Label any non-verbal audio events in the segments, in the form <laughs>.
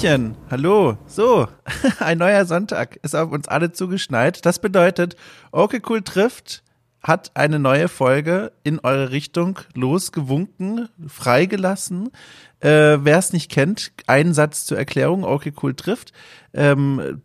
Hallöchen, hallo. So, <laughs> ein neuer Sonntag ist auf uns alle zugeschneit. Das bedeutet, okay cool trifft hat eine neue Folge in eure Richtung losgewunken, freigelassen. Äh, Wer es nicht kennt, ein Satz zur Erklärung, okay cool trifft. Ähm,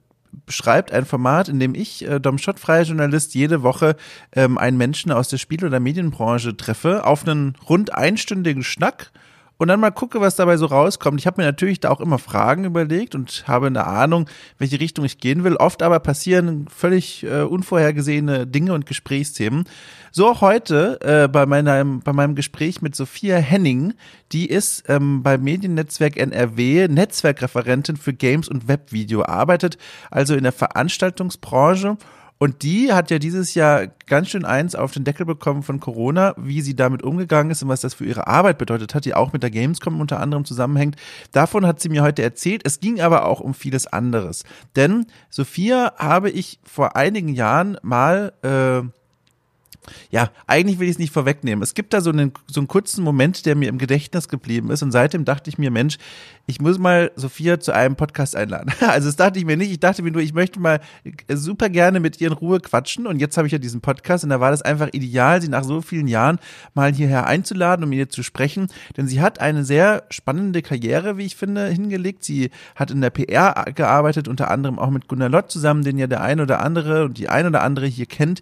beschreibt ein Format, in dem ich, äh, Dom Schott, freier Journalist, jede Woche ähm, einen Menschen aus der Spiel- oder Medienbranche treffe, auf einen rund einstündigen Schnack und dann mal gucke, was dabei so rauskommt. Ich habe mir natürlich da auch immer Fragen überlegt und habe eine Ahnung, welche Richtung ich gehen will. Oft aber passieren völlig äh, unvorhergesehene Dinge und Gesprächsthemen. So auch heute äh, bei, meinem, bei meinem Gespräch mit Sophia Henning. Die ist ähm, beim Mediennetzwerk NRW Netzwerkreferentin für Games und Webvideo, arbeitet also in der Veranstaltungsbranche und die hat ja dieses Jahr ganz schön eins auf den Deckel bekommen von Corona, wie sie damit umgegangen ist und was das für ihre Arbeit bedeutet hat, die auch mit der Gamescom unter anderem zusammenhängt. Davon hat sie mir heute erzählt. Es ging aber auch um vieles anderes. Denn Sophia habe ich vor einigen Jahren mal äh, ja, eigentlich will ich es nicht vorwegnehmen. Es gibt da so einen, so einen kurzen Moment, der mir im Gedächtnis geblieben ist und seitdem dachte ich mir, Mensch, ich muss mal Sophia zu einem Podcast einladen. <laughs> Also das dachte ich mir nicht. Ich dachte mir nur, ich möchte mal super gerne mit ihr in Ruhe quatschen und jetzt habe ich ja diesen Podcast und da war das einfach ideal, sie nach so vielen Jahren mal hierher einzuladen, um mit ihr zu sprechen, denn sie hat eine sehr spannende Karriere, wie ich finde, hingelegt. Sie hat in der PR gearbeitet, unter anderem auch mit Gunnar Lott zusammen, den ja der ein oder andere und die ein oder andere hier kennt.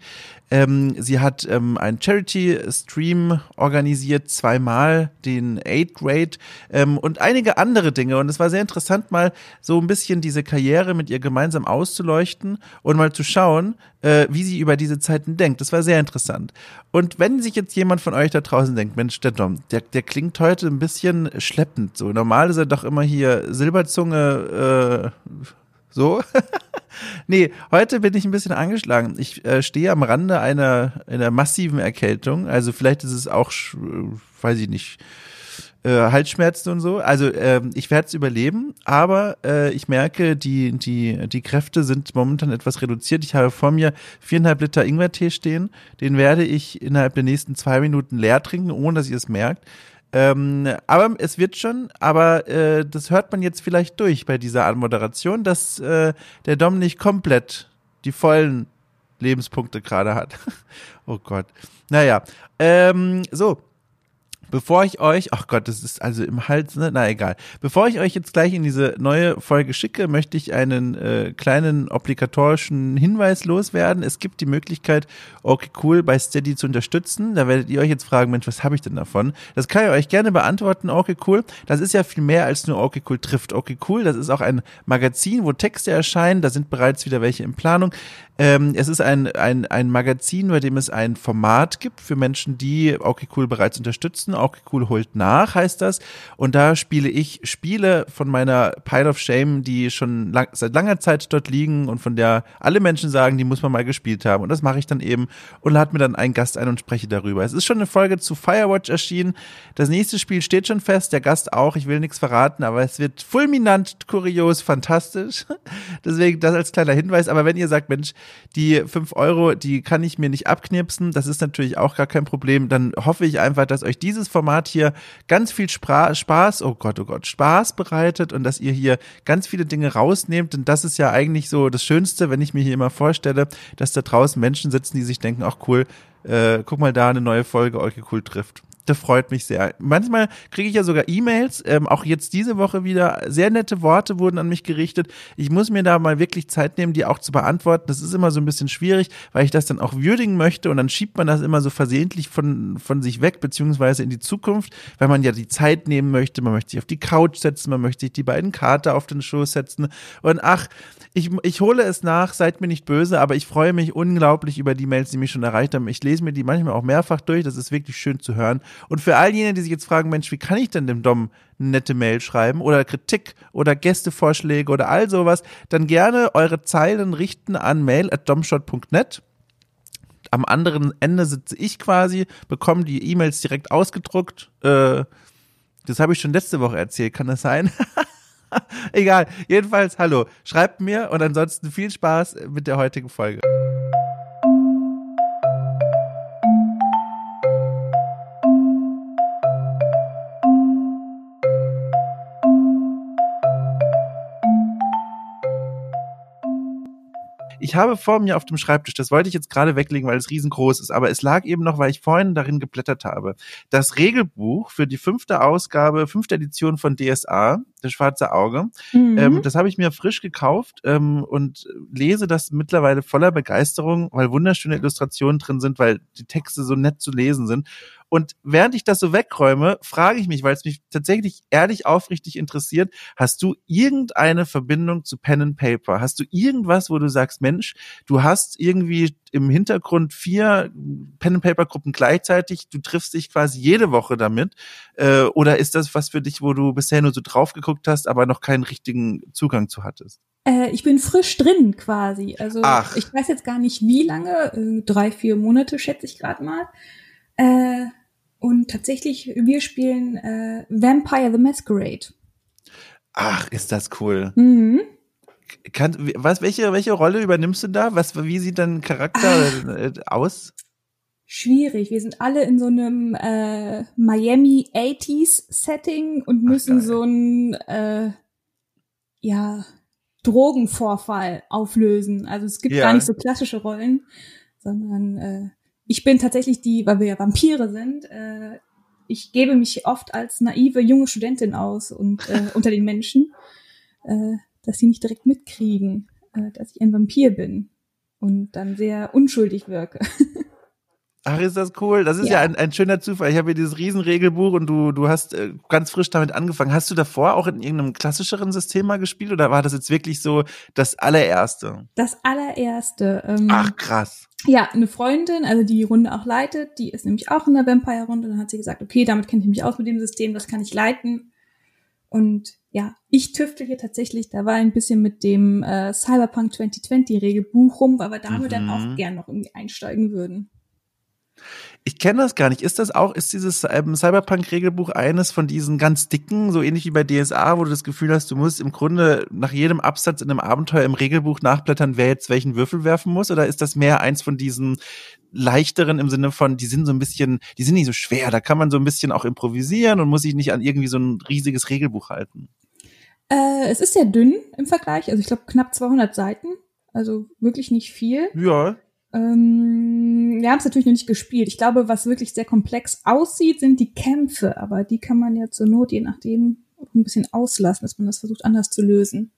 Ähm, sie hat ähm, einen Charity-Stream organisiert, zweimal den Aid Grade ähm, und einige andere Dinge. Und es war sehr interessant, mal so ein bisschen diese Karriere mit ihr gemeinsam auszuleuchten und mal zu schauen, äh, wie sie über diese Zeiten denkt. Das war sehr interessant. Und wenn sich jetzt jemand von euch da draußen denkt, Mensch, der Dom, der, der klingt heute ein bisschen schleppend. So normal ist er doch immer hier Silberzunge, äh, so. <laughs> nee, heute bin ich ein bisschen angeschlagen. Ich äh, stehe am Rande einer, einer massiven Erkältung. Also vielleicht ist es auch, weiß ich nicht, äh, Halsschmerzen und so. Also äh, ich werde es überleben, aber äh, ich merke, die, die, die Kräfte sind momentan etwas reduziert. Ich habe vor mir viereinhalb Liter Ingwertee stehen. Den werde ich innerhalb der nächsten zwei Minuten leer trinken, ohne dass ihr es merkt. Ähm, aber es wird schon, aber äh, das hört man jetzt vielleicht durch bei dieser Anmoderation, dass äh, der Dom nicht komplett die vollen Lebenspunkte gerade hat. <laughs> oh Gott. Naja, ähm, so, Bevor ich euch, ach Gott, das ist also im Hals, ne? na egal. Bevor ich euch jetzt gleich in diese neue Folge schicke, möchte ich einen äh, kleinen obligatorischen Hinweis loswerden. Es gibt die Möglichkeit, okay cool bei Steady zu unterstützen. Da werdet ihr euch jetzt fragen, Mensch, was habe ich denn davon? Das kann ich euch gerne beantworten, okay cool. Das ist ja viel mehr als nur okay cool trifft. Okay cool, das ist auch ein Magazin, wo Texte erscheinen. Da sind bereits wieder welche in Planung. Ähm, es ist ein, ein, ein Magazin, bei dem es ein Format gibt für Menschen, die okay cool bereits unterstützen auch cool holt nach, heißt das. Und da spiele ich Spiele von meiner Pile of Shame, die schon lang, seit langer Zeit dort liegen und von der alle Menschen sagen, die muss man mal gespielt haben. Und das mache ich dann eben und lade mir dann einen Gast ein und spreche darüber. Es ist schon eine Folge zu Firewatch erschienen. Das nächste Spiel steht schon fest, der Gast auch. Ich will nichts verraten, aber es wird fulminant, kurios, fantastisch. <laughs> Deswegen das als kleiner Hinweis. Aber wenn ihr sagt, Mensch, die fünf Euro, die kann ich mir nicht abknipsen, das ist natürlich auch gar kein Problem, dann hoffe ich einfach, dass euch dieses Format hier ganz viel Spra Spaß, oh Gott, oh Gott, Spaß bereitet und dass ihr hier ganz viele Dinge rausnehmt. Denn das ist ja eigentlich so das Schönste, wenn ich mir hier immer vorstelle, dass da draußen Menschen sitzen, die sich denken, ach cool, äh, guck mal da, eine neue Folge Euke Cool trifft. Das freut mich sehr. Manchmal kriege ich ja sogar E-Mails, ähm, auch jetzt diese Woche wieder. Sehr nette Worte wurden an mich gerichtet. Ich muss mir da mal wirklich Zeit nehmen, die auch zu beantworten. Das ist immer so ein bisschen schwierig, weil ich das dann auch würdigen möchte und dann schiebt man das immer so versehentlich von, von sich weg, beziehungsweise in die Zukunft, weil man ja die Zeit nehmen möchte. Man möchte sich auf die Couch setzen, man möchte sich die beiden Kater auf den Schoß setzen. Und ach, ich, ich hole es nach, seid mir nicht böse, aber ich freue mich unglaublich über die Mails, die mich schon erreicht haben. Ich lese mir die manchmal auch mehrfach durch. Das ist wirklich schön zu hören. Und für all jene, die sich jetzt fragen, Mensch, wie kann ich denn dem Dom eine nette Mail schreiben oder Kritik oder Gästevorschläge oder all sowas, dann gerne eure Zeilen richten an mail at domshot.net am anderen Ende sitze ich quasi, bekomme die E-Mails direkt ausgedruckt. Äh, das habe ich schon letzte Woche erzählt, kann das sein? <laughs> Egal, jedenfalls, hallo, schreibt mir und ansonsten viel Spaß mit der heutigen Folge. Ich habe vor mir auf dem Schreibtisch, das wollte ich jetzt gerade weglegen, weil es riesengroß ist, aber es lag eben noch, weil ich vorhin darin geblättert habe, das Regelbuch für die fünfte Ausgabe, fünfte Edition von DSA, das schwarze Auge. Mhm. Ähm, das habe ich mir frisch gekauft ähm, und lese das mittlerweile voller Begeisterung, weil wunderschöne Illustrationen drin sind, weil die Texte so nett zu lesen sind. Und während ich das so wegräume, frage ich mich, weil es mich tatsächlich ehrlich aufrichtig interessiert, hast du irgendeine Verbindung zu Pen and Paper? Hast du irgendwas, wo du sagst, Mensch, du hast irgendwie im Hintergrund vier Pen and Paper Gruppen gleichzeitig, du triffst dich quasi jede Woche damit? Äh, oder ist das was für dich, wo du bisher nur so drauf geguckt hast, aber noch keinen richtigen Zugang zu hattest? Äh, ich bin frisch drin quasi. Also Ach. ich weiß jetzt gar nicht wie lange, äh, drei, vier Monate schätze ich gerade mal. Äh, und tatsächlich, wir spielen äh, Vampire the Masquerade. Ach, ist das cool. Mhm. Kann, was, welche, welche Rolle übernimmst du da? Was, wie sieht dein Charakter Ach, aus? Schwierig. Wir sind alle in so einem äh, Miami 80s Setting und müssen Ach, so einen äh, ja, Drogenvorfall auflösen. Also es gibt ja. gar nicht so klassische Rollen, sondern äh, ich bin tatsächlich die, weil wir ja Vampire sind, äh, ich gebe mich oft als naive junge Studentin aus und äh, <laughs> unter den Menschen, äh, dass sie nicht direkt mitkriegen, äh, dass ich ein Vampir bin und dann sehr unschuldig wirke. <laughs> Ach, ist das cool. Das ist ja, ja ein, ein, schöner Zufall. Ich habe hier dieses Riesenregelbuch und du, du hast äh, ganz frisch damit angefangen. Hast du davor auch in irgendeinem klassischeren System mal gespielt oder war das jetzt wirklich so das allererste? Das allererste. Ähm, Ach, krass. Ja, eine Freundin, also die die Runde auch leitet, die ist nämlich auch in der Vampire-Runde. Dann hat sie gesagt, okay, damit kenne ich mich aus mit dem System, das kann ich leiten. Und ja, ich tüftel hier tatsächlich dabei ein bisschen mit dem äh, Cyberpunk 2020 Regelbuch rum, weil wir damit mhm. dann auch mhm. gern noch irgendwie einsteigen würden. Ich kenne das gar nicht. Ist das auch, ist dieses ähm, Cyberpunk-Regelbuch eines von diesen ganz dicken, so ähnlich wie bei DSA, wo du das Gefühl hast, du musst im Grunde nach jedem Absatz in einem Abenteuer im Regelbuch nachblättern, wer jetzt welchen Würfel werfen muss? Oder ist das mehr eins von diesen leichteren im Sinne von, die sind so ein bisschen, die sind nicht so schwer, da kann man so ein bisschen auch improvisieren und muss sich nicht an irgendwie so ein riesiges Regelbuch halten? Äh, es ist sehr dünn im Vergleich, also ich glaube knapp 200 Seiten, also wirklich nicht viel. Ja. Ähm, wir haben es natürlich noch nicht gespielt. Ich glaube, was wirklich sehr komplex aussieht, sind die Kämpfe, aber die kann man ja zur Not, je nachdem, ein bisschen auslassen, dass man das versucht anders zu lösen.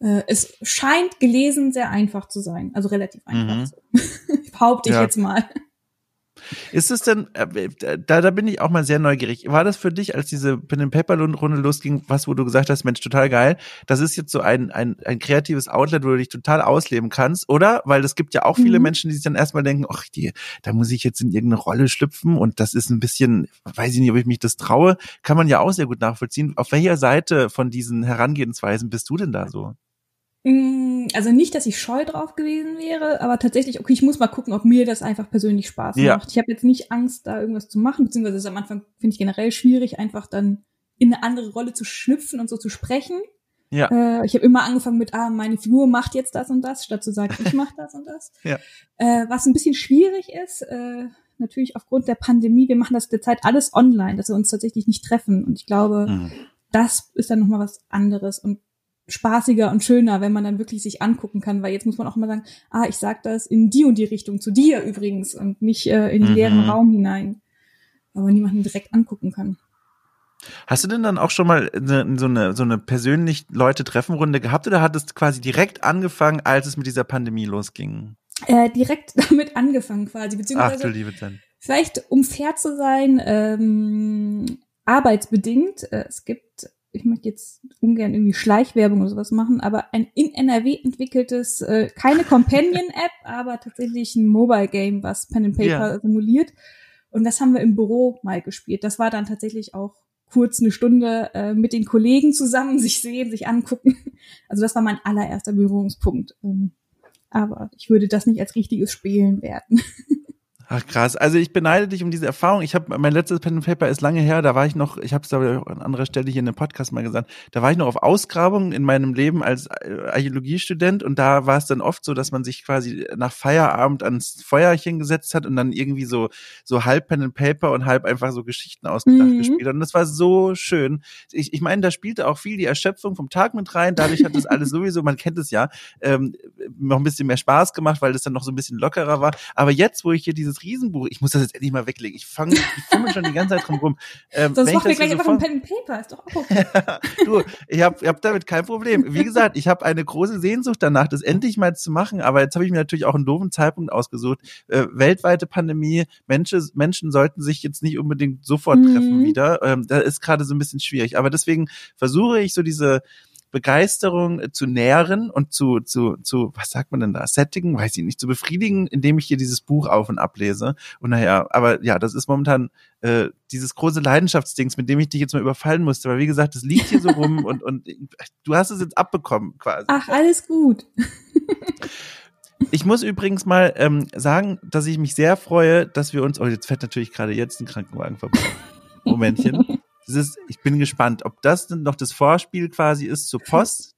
Äh, es scheint gelesen sehr einfach zu sein, also relativ einfach. Mhm. <laughs> Behaupte ich ja. jetzt mal. Ist es denn, äh, da, da bin ich auch mal sehr neugierig. War das für dich, als diese Pen and Paper Runde losging, was, wo du gesagt hast, Mensch, total geil, das ist jetzt so ein, ein, ein kreatives Outlet, wo du dich total ausleben kannst, oder? Weil es gibt ja auch viele mhm. Menschen, die sich dann erstmal denken, ach, die, da muss ich jetzt in irgendeine Rolle schlüpfen und das ist ein bisschen, weiß ich nicht, ob ich mich das traue, kann man ja auch sehr gut nachvollziehen. Auf welcher Seite von diesen Herangehensweisen bist du denn da so? Mm, also nicht, dass ich scheu drauf gewesen wäre, aber tatsächlich, okay, ich muss mal gucken, ob mir das einfach persönlich Spaß ja. macht. Ich habe jetzt nicht Angst, da irgendwas zu machen, beziehungsweise ist am Anfang finde ich generell schwierig, einfach dann in eine andere Rolle zu schlüpfen und so zu sprechen. Ja. Äh, ich habe immer angefangen mit, ah, meine Figur macht jetzt das und das, statt zu sagen, ich mache das und das. <laughs> Ja. Äh, was ein bisschen schwierig ist, äh, natürlich aufgrund der Pandemie, wir machen das derzeit alles online, dass wir uns tatsächlich nicht treffen. Und ich glaube, mhm. das ist dann nochmal was anderes. Und spaßiger und schöner, wenn man dann wirklich sich angucken kann, weil jetzt muss man auch immer sagen, ah, ich sag das in die und die Richtung, zu dir übrigens und nicht äh, in den mhm. leeren Raum hinein, aber niemanden direkt angucken kann. Hast du denn dann auch schon mal eine, so eine so eine persönlich Leute Treffenrunde gehabt oder hattest quasi direkt angefangen, als es mit dieser Pandemie losging? Äh, direkt <laughs> damit angefangen quasi, beziehungsweise Ach, du liebe Zeit. vielleicht um fair zu sein, ähm, arbeitsbedingt. Äh, es gibt ich möchte jetzt ungern irgendwie Schleichwerbung oder sowas machen, aber ein in NRW entwickeltes, äh, keine Companion-App, <laughs> aber tatsächlich ein Mobile-Game, was Pen and Paper ja. simuliert. Und das haben wir im Büro mal gespielt. Das war dann tatsächlich auch kurz eine Stunde äh, mit den Kollegen zusammen, <laughs> sich sehen, sich angucken. Also das war mein allererster Berührungspunkt. Ähm, aber ich würde das nicht als richtiges Spielen werten. <laughs> Ach krass, also ich beneide dich um diese Erfahrung. Ich habe mein letztes Pen and Paper ist lange her, da war ich noch, ich habe es aber auch an anderer Stelle hier in dem Podcast mal gesagt, da war ich noch auf Ausgrabungen in meinem Leben als äh, Archäologiestudent und da war es dann oft so, dass man sich quasi nach Feierabend ans Feuerchen gesetzt hat und dann irgendwie so so halb Pen and Paper und halb einfach so Geschichten ausgedacht mhm. gespielt hat und das war so schön. Ich, ich meine, da spielte auch viel die Erschöpfung vom Tag mit rein, dadurch hat das alles <laughs> sowieso, man kennt es ja, ähm, noch ein bisschen mehr Spaß gemacht, weil das dann noch so ein bisschen lockerer war, aber jetzt, wo ich hier dieses dieses Riesenbuch. Ich muss das jetzt endlich mal weglegen. Ich fange, ich fummel schon die ganze Zeit drum rum. Ähm, Sonst machen wir gleich einfach ein Pen and Paper. Ist doch auch okay. <laughs> du, ich habe ich hab damit kein Problem. Wie gesagt, ich habe eine große Sehnsucht danach, das endlich mal zu machen. Aber jetzt habe ich mir natürlich auch einen doofen Zeitpunkt ausgesucht. Äh, weltweite Pandemie. Menschen, Menschen sollten sich jetzt nicht unbedingt sofort mhm. treffen wieder. Ähm, da ist gerade so ein bisschen schwierig. Aber deswegen versuche ich so diese Begeisterung zu nähren und zu, zu, zu, was sagt man denn da, sättigen, weiß ich nicht, zu befriedigen, indem ich hier dieses Buch auf und ablese. Und naja, aber ja, das ist momentan äh, dieses große Leidenschaftsdings, mit dem ich dich jetzt mal überfallen musste. Weil wie gesagt, das liegt hier so <laughs> rum und, und du hast es jetzt abbekommen quasi. Ach, alles gut. Ich muss übrigens mal ähm, sagen, dass ich mich sehr freue, dass wir uns, oh, jetzt fährt natürlich gerade jetzt ein Krankenwagen vorbei. Momentchen. <laughs> Ist, ich bin gespannt, ob das denn noch das Vorspiel quasi ist zur Post,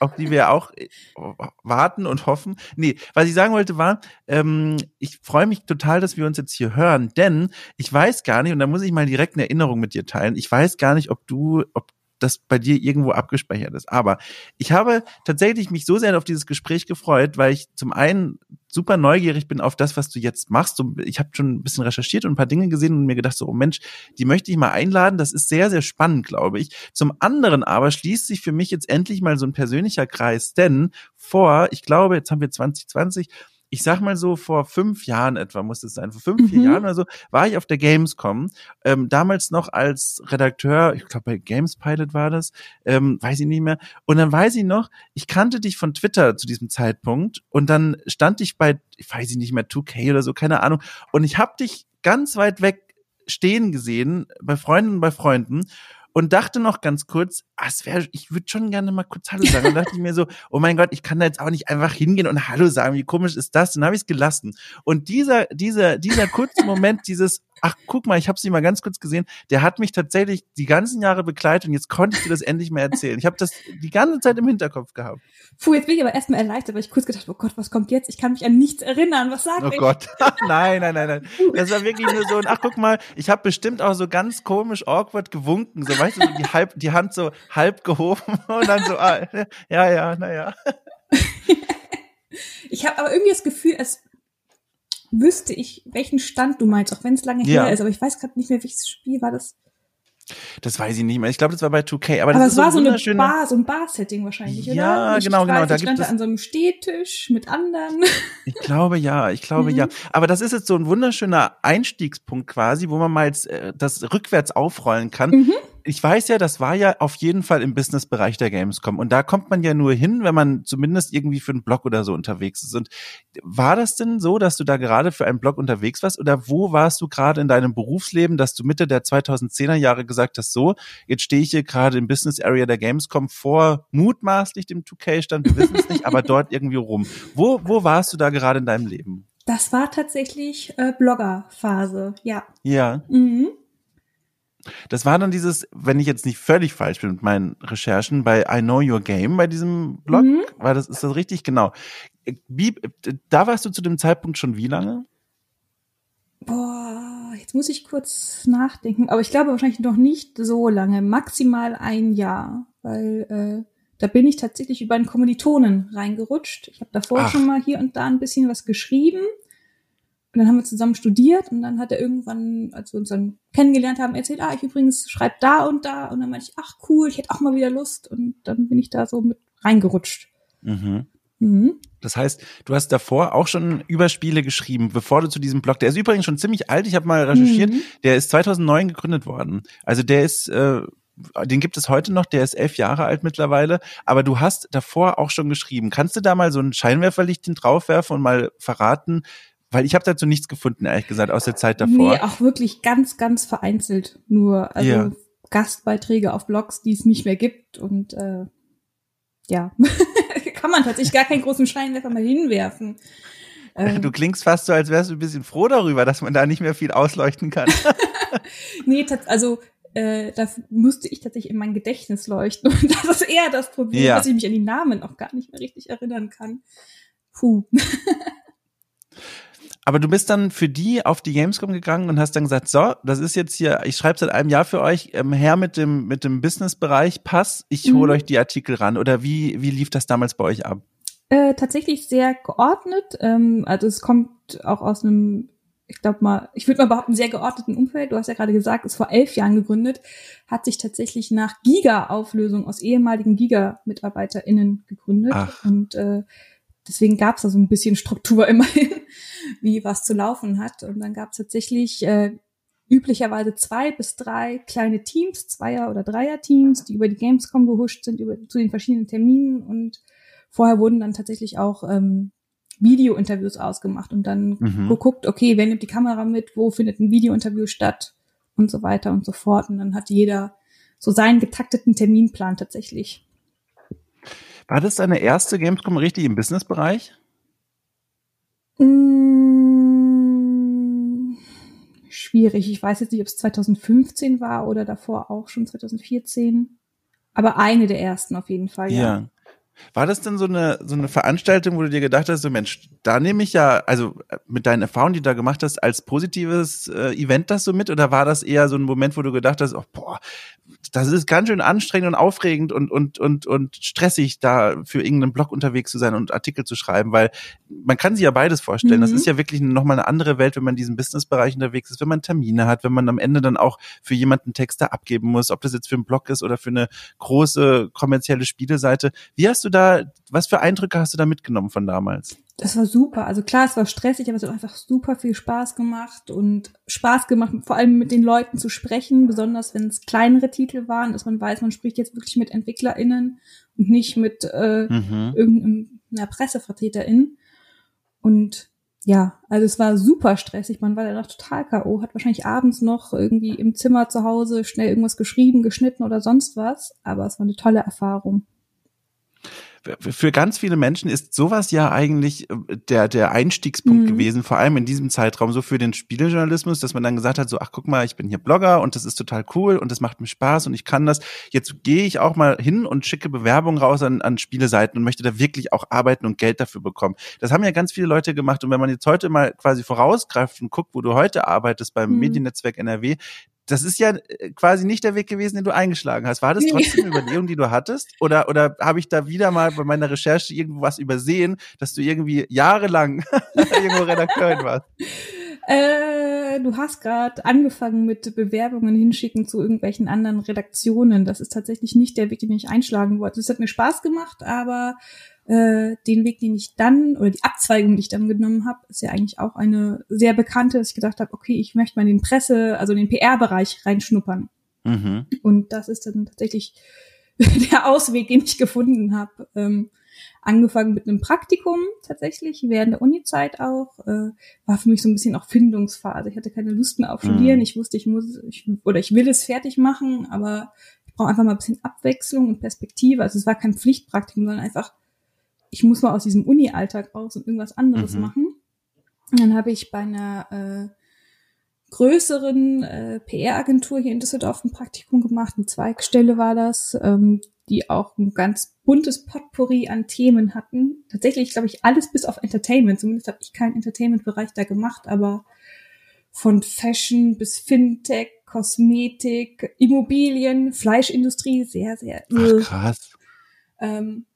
auf die wir auch äh, warten und hoffen. Nee, was ich sagen wollte war, ähm, ich freue mich total, dass wir uns jetzt hier hören, denn ich weiß gar nicht, und da muss ich mal direkt eine Erinnerung mit dir teilen, ich weiß gar nicht, ob du, ob das bei dir irgendwo abgespeichert ist. Aber ich habe tatsächlich mich so sehr auf dieses Gespräch gefreut, weil ich zum einen super neugierig bin auf das, was du jetzt machst. Ich habe schon ein bisschen recherchiert und ein paar Dinge gesehen und mir gedacht, so, oh Mensch, die möchte ich mal einladen. Das ist sehr, sehr spannend, glaube ich. Zum anderen aber schließt sich für mich jetzt endlich mal so ein persönlicher Kreis, denn vor, ich glaube, jetzt haben wir 2020, ich sag mal so, vor fünf Jahren etwa muss es sein, vor fünf, mhm. vier Jahren oder so, war ich auf der Gamescom, ähm, damals noch als Redakteur, ich glaube bei Games Pilot war das, ähm, weiß ich nicht mehr. Und dann weiß ich noch, ich kannte dich von Twitter zu diesem Zeitpunkt und dann stand ich bei, ich weiß ich nicht mehr, 2K oder so, keine Ahnung. Und ich habe dich ganz weit weg stehen gesehen, bei Freunden und bei Freunden und dachte noch ganz kurz, ah, es wäre, ich würde schon gerne mal kurz Hallo sagen. Und dachte ich mir so, <laughs> oh mein Gott, ich kann da jetzt auch nicht einfach hingehen und Hallo sagen. Wie komisch ist das? Dann habe ich es gelassen. Und dieser, dieser, dieser kurze Moment, <laughs> dieses, ach guck mal, ich habe sie mal ganz kurz gesehen, der hat mich tatsächlich die ganzen Jahre begleitet und jetzt konnte ich dir das endlich mal erzählen. Ich habe das die ganze Zeit im Hinterkopf gehabt. Puh, jetzt bin ich aber erstmal erleichtert, weil ich kurz gedacht, oh Gott, was kommt jetzt? Ich kann mich an nichts erinnern. Was sagt Oh ich? Gott. <laughs> nein, nein, nein, nein. Das war wirklich nur so, ach guck mal, ich habe bestimmt auch so ganz komisch awkward gewunken, so weißt du, die halb die Hand so halb gehoben <laughs> und dann so ah, ja, ja, naja. ich habe aber irgendwie das Gefühl, es wüsste ich, welchen Stand du meinst, auch wenn es lange ja. her ist. Aber ich weiß gerade nicht mehr, welches Spiel war das. Das weiß ich nicht mehr. Ich glaube, das war bei 2K. Aber, aber das es war so, eine Bar, so ein Bar-Setting wahrscheinlich, oder? Ja, genau, genau. Da es an so einem Stehtisch mit anderen. <laughs> Ich glaube ja, ich glaube mhm. ja. Aber das ist jetzt so ein wunderschöner Einstiegspunkt quasi, wo man mal jetzt, äh, das rückwärts aufrollen kann. Mhm ich weiß ja, das war ja auf jeden Fall im Businessbereich der Gamescom. Und da kommt man ja nur hin, wenn man zumindest irgendwie für einen Blog oder so unterwegs ist. Und war das denn so, dass du da gerade für einen Blog unterwegs warst? Oder wo warst du gerade in deinem Berufsleben, dass du Mitte der 2010er Jahre gesagt hast, so, jetzt stehe ich hier gerade im Business Area der Gamescom vor mutmaßlich dem 2K-Stand, wir wissen es nicht, aber dort irgendwie rum. Wo, wo warst du da gerade in deinem Leben? Das war tatsächlich äh, Blogger-Phase, ja. Ja. Mhm. Das war dann dieses, wenn ich jetzt nicht völlig falsch bin mit meinen Recherchen, bei I Know Your Game, bei diesem Blog, mhm. war das, ist das richtig? Genau. Wie, da warst du zu dem Zeitpunkt schon wie lange? Boah, jetzt muss ich kurz nachdenken, aber ich glaube wahrscheinlich noch nicht so lange, maximal ein Jahr, weil äh, da bin ich tatsächlich über einen Kommilitonen reingerutscht. Ich habe davor Ach. schon mal hier und da ein bisschen was geschrieben und dann haben wir zusammen studiert und dann hat er irgendwann, als wir uns dann kennengelernt haben, erzählt, ah, ich übrigens schreibe da und da. Und dann meinte ich, ach cool, ich hätte auch mal wieder Lust. Und dann bin ich da so mit reingerutscht. Mhm. Mhm. Das heißt, du hast davor auch schon über Spiele geschrieben, bevor du zu diesem Blog, der ist übrigens schon ziemlich alt, ich habe mal recherchiert, mhm. der ist 2009 gegründet worden. Also der ist, äh, den gibt es heute noch, der ist elf Jahre alt mittlerweile, aber du hast davor auch schon geschrieben. Kannst du da mal so ein Scheinwerferlicht draufwerfen und mal verraten, weil ich habe dazu nichts gefunden, ehrlich gesagt, aus der Zeit davor. Nee, auch wirklich ganz, ganz vereinzelt nur. Also ja. Gastbeiträge auf Blogs, die es nicht mehr gibt. Und äh, ja, <laughs> kann man tatsächlich gar keinen großen Scheinwerfer mal hinwerfen. Ähm, du klingst fast so, als wärst du ein bisschen froh darüber, dass man da nicht mehr viel ausleuchten kann. <laughs> nee, also äh, da musste ich tatsächlich in mein Gedächtnis leuchten. Und <laughs> das ist eher das Problem, ja. dass ich mich an die Namen auch gar nicht mehr richtig erinnern kann. Puh. Aber du bist dann für die auf die Gamescom gegangen und hast dann gesagt, so, das ist jetzt hier, ich schreibe seit einem Jahr für euch, ähm, her mit dem, mit dem Businessbereich, Pass, ich hole mhm. euch die Artikel ran. Oder wie, wie lief das damals bei euch ab? Äh, tatsächlich sehr geordnet. Ähm, also es kommt auch aus einem, ich glaube mal, ich würde mal behaupten, sehr geordneten Umfeld. Du hast ja gerade gesagt, ist vor elf Jahren gegründet, hat sich tatsächlich nach Giga-Auflösung aus ehemaligen Giga-MitarbeiterInnen gegründet. Ach. Und äh, deswegen gab es da so ein bisschen Struktur <laughs> immerhin wie was zu laufen hat. Und dann gab es tatsächlich äh, üblicherweise zwei bis drei kleine Teams, Zweier- oder Dreier-Teams, die über die Gamescom gehuscht sind, über, zu den verschiedenen Terminen. Und vorher wurden dann tatsächlich auch ähm, Video-Interviews ausgemacht und dann mhm. geguckt, okay, wer nimmt die Kamera mit, wo findet ein Video-Interview statt und so weiter und so fort. Und dann hat jeder so seinen getakteten Terminplan tatsächlich. War das deine erste Gamescom richtig im Businessbereich? Mmh, schwierig. Ich weiß jetzt nicht, ob es 2015 war oder davor auch schon 2014. Aber eine der ersten auf jeden Fall, ja. ja. War das denn so eine, so eine Veranstaltung, wo du dir gedacht hast, so Mensch, da nehme ich ja, also mit deinen Erfahrungen, die du da gemacht hast, als positives äh, Event das so mit? Oder war das eher so ein Moment, wo du gedacht hast, oh, boah, das ist ganz schön anstrengend und aufregend und, und, und, und stressig, da für irgendeinen Blog unterwegs zu sein und Artikel zu schreiben, weil man kann sich ja beides vorstellen. Mhm. Das ist ja wirklich nochmal eine andere Welt, wenn man in diesem Businessbereich unterwegs ist, wenn man Termine hat, wenn man am Ende dann auch für jemanden Texte abgeben muss, ob das jetzt für einen Blog ist oder für eine große kommerzielle Spieleseite. Wie hast du da, was für Eindrücke hast du da mitgenommen von damals? Das war super. Also klar, es war stressig, aber es hat einfach super viel Spaß gemacht und Spaß gemacht, vor allem mit den Leuten zu sprechen, besonders wenn es kleinere Titel waren, dass man weiß, man spricht jetzt wirklich mit EntwicklerInnen und nicht mit äh, mhm. irgendeiner Pressevertreterin. Und ja, also es war super stressig. Man war danach total K.O., hat wahrscheinlich abends noch irgendwie im Zimmer zu Hause schnell irgendwas geschrieben, geschnitten oder sonst was. Aber es war eine tolle Erfahrung für ganz viele Menschen ist sowas ja eigentlich äh, der, der Einstiegspunkt mhm. gewesen, vor allem in diesem Zeitraum, so für den Spielejournalismus, dass man dann gesagt hat, so, ach guck mal, ich bin hier Blogger und das ist total cool und das macht mir Spaß und ich kann das. Jetzt gehe ich auch mal hin und schicke Bewerbungen raus an, an Spieleseiten und möchte da wirklich auch arbeiten und Geld dafür bekommen. Das haben ja ganz viele Leute gemacht und wenn man jetzt heute mal quasi vorausgreift und guckt, wo du heute arbeitest beim mhm. Mediennetzwerk NRW, das ist ja äh, quasi nicht der Weg gewesen, den du eingeschlagen hast. War das trotzdem eine Überlegung, die du hattest? Oder, oder habe ich da wieder mal bei meiner Recherche irgendwo was übersehen, dass du irgendwie jahrelang <laughs> irgendwo Redakteurin warst? Äh, du hast gerade angefangen mit Bewerbungen hinschicken zu irgendwelchen anderen Redaktionen. Das ist tatsächlich nicht der Weg, den ich einschlagen wollte. Es hat mir Spaß gemacht, aber äh, den Weg, den ich dann, oder die Abzweigung, die ich dann genommen habe, ist ja eigentlich auch eine sehr bekannte, dass ich gedacht habe, okay, ich möchte mal in den Presse, also in den PR-Bereich reinschnuppern. Mhm. Und das ist dann tatsächlich <laughs> der Ausweg, den ich gefunden habe. Ähm, angefangen mit einem Praktikum tatsächlich, während der Uni-Zeit auch, äh, war für mich so ein bisschen auch Findungsphase. Ich hatte keine Lust mehr auf Studieren. Mhm. Ich wusste, ich muss, ich, oder ich will es fertig machen, aber ich brauche einfach mal ein bisschen Abwechslung und Perspektive. Also es war kein Pflichtpraktikum, sondern einfach ich muss mal aus diesem Uni-Alltag raus und irgendwas anderes mhm. machen. Und dann habe ich bei einer äh, größeren äh, PR-Agentur hier in Düsseldorf ein Praktikum gemacht. Eine Zweigstelle war das, ähm, die auch ein ganz buntes Potpourri an Themen hatten. Tatsächlich, glaube ich, alles bis auf Entertainment. Zumindest habe ich keinen Entertainment-Bereich da gemacht, aber von Fashion bis Fintech, Kosmetik, Immobilien, Fleischindustrie, sehr, sehr. Ach, krass. Ähm,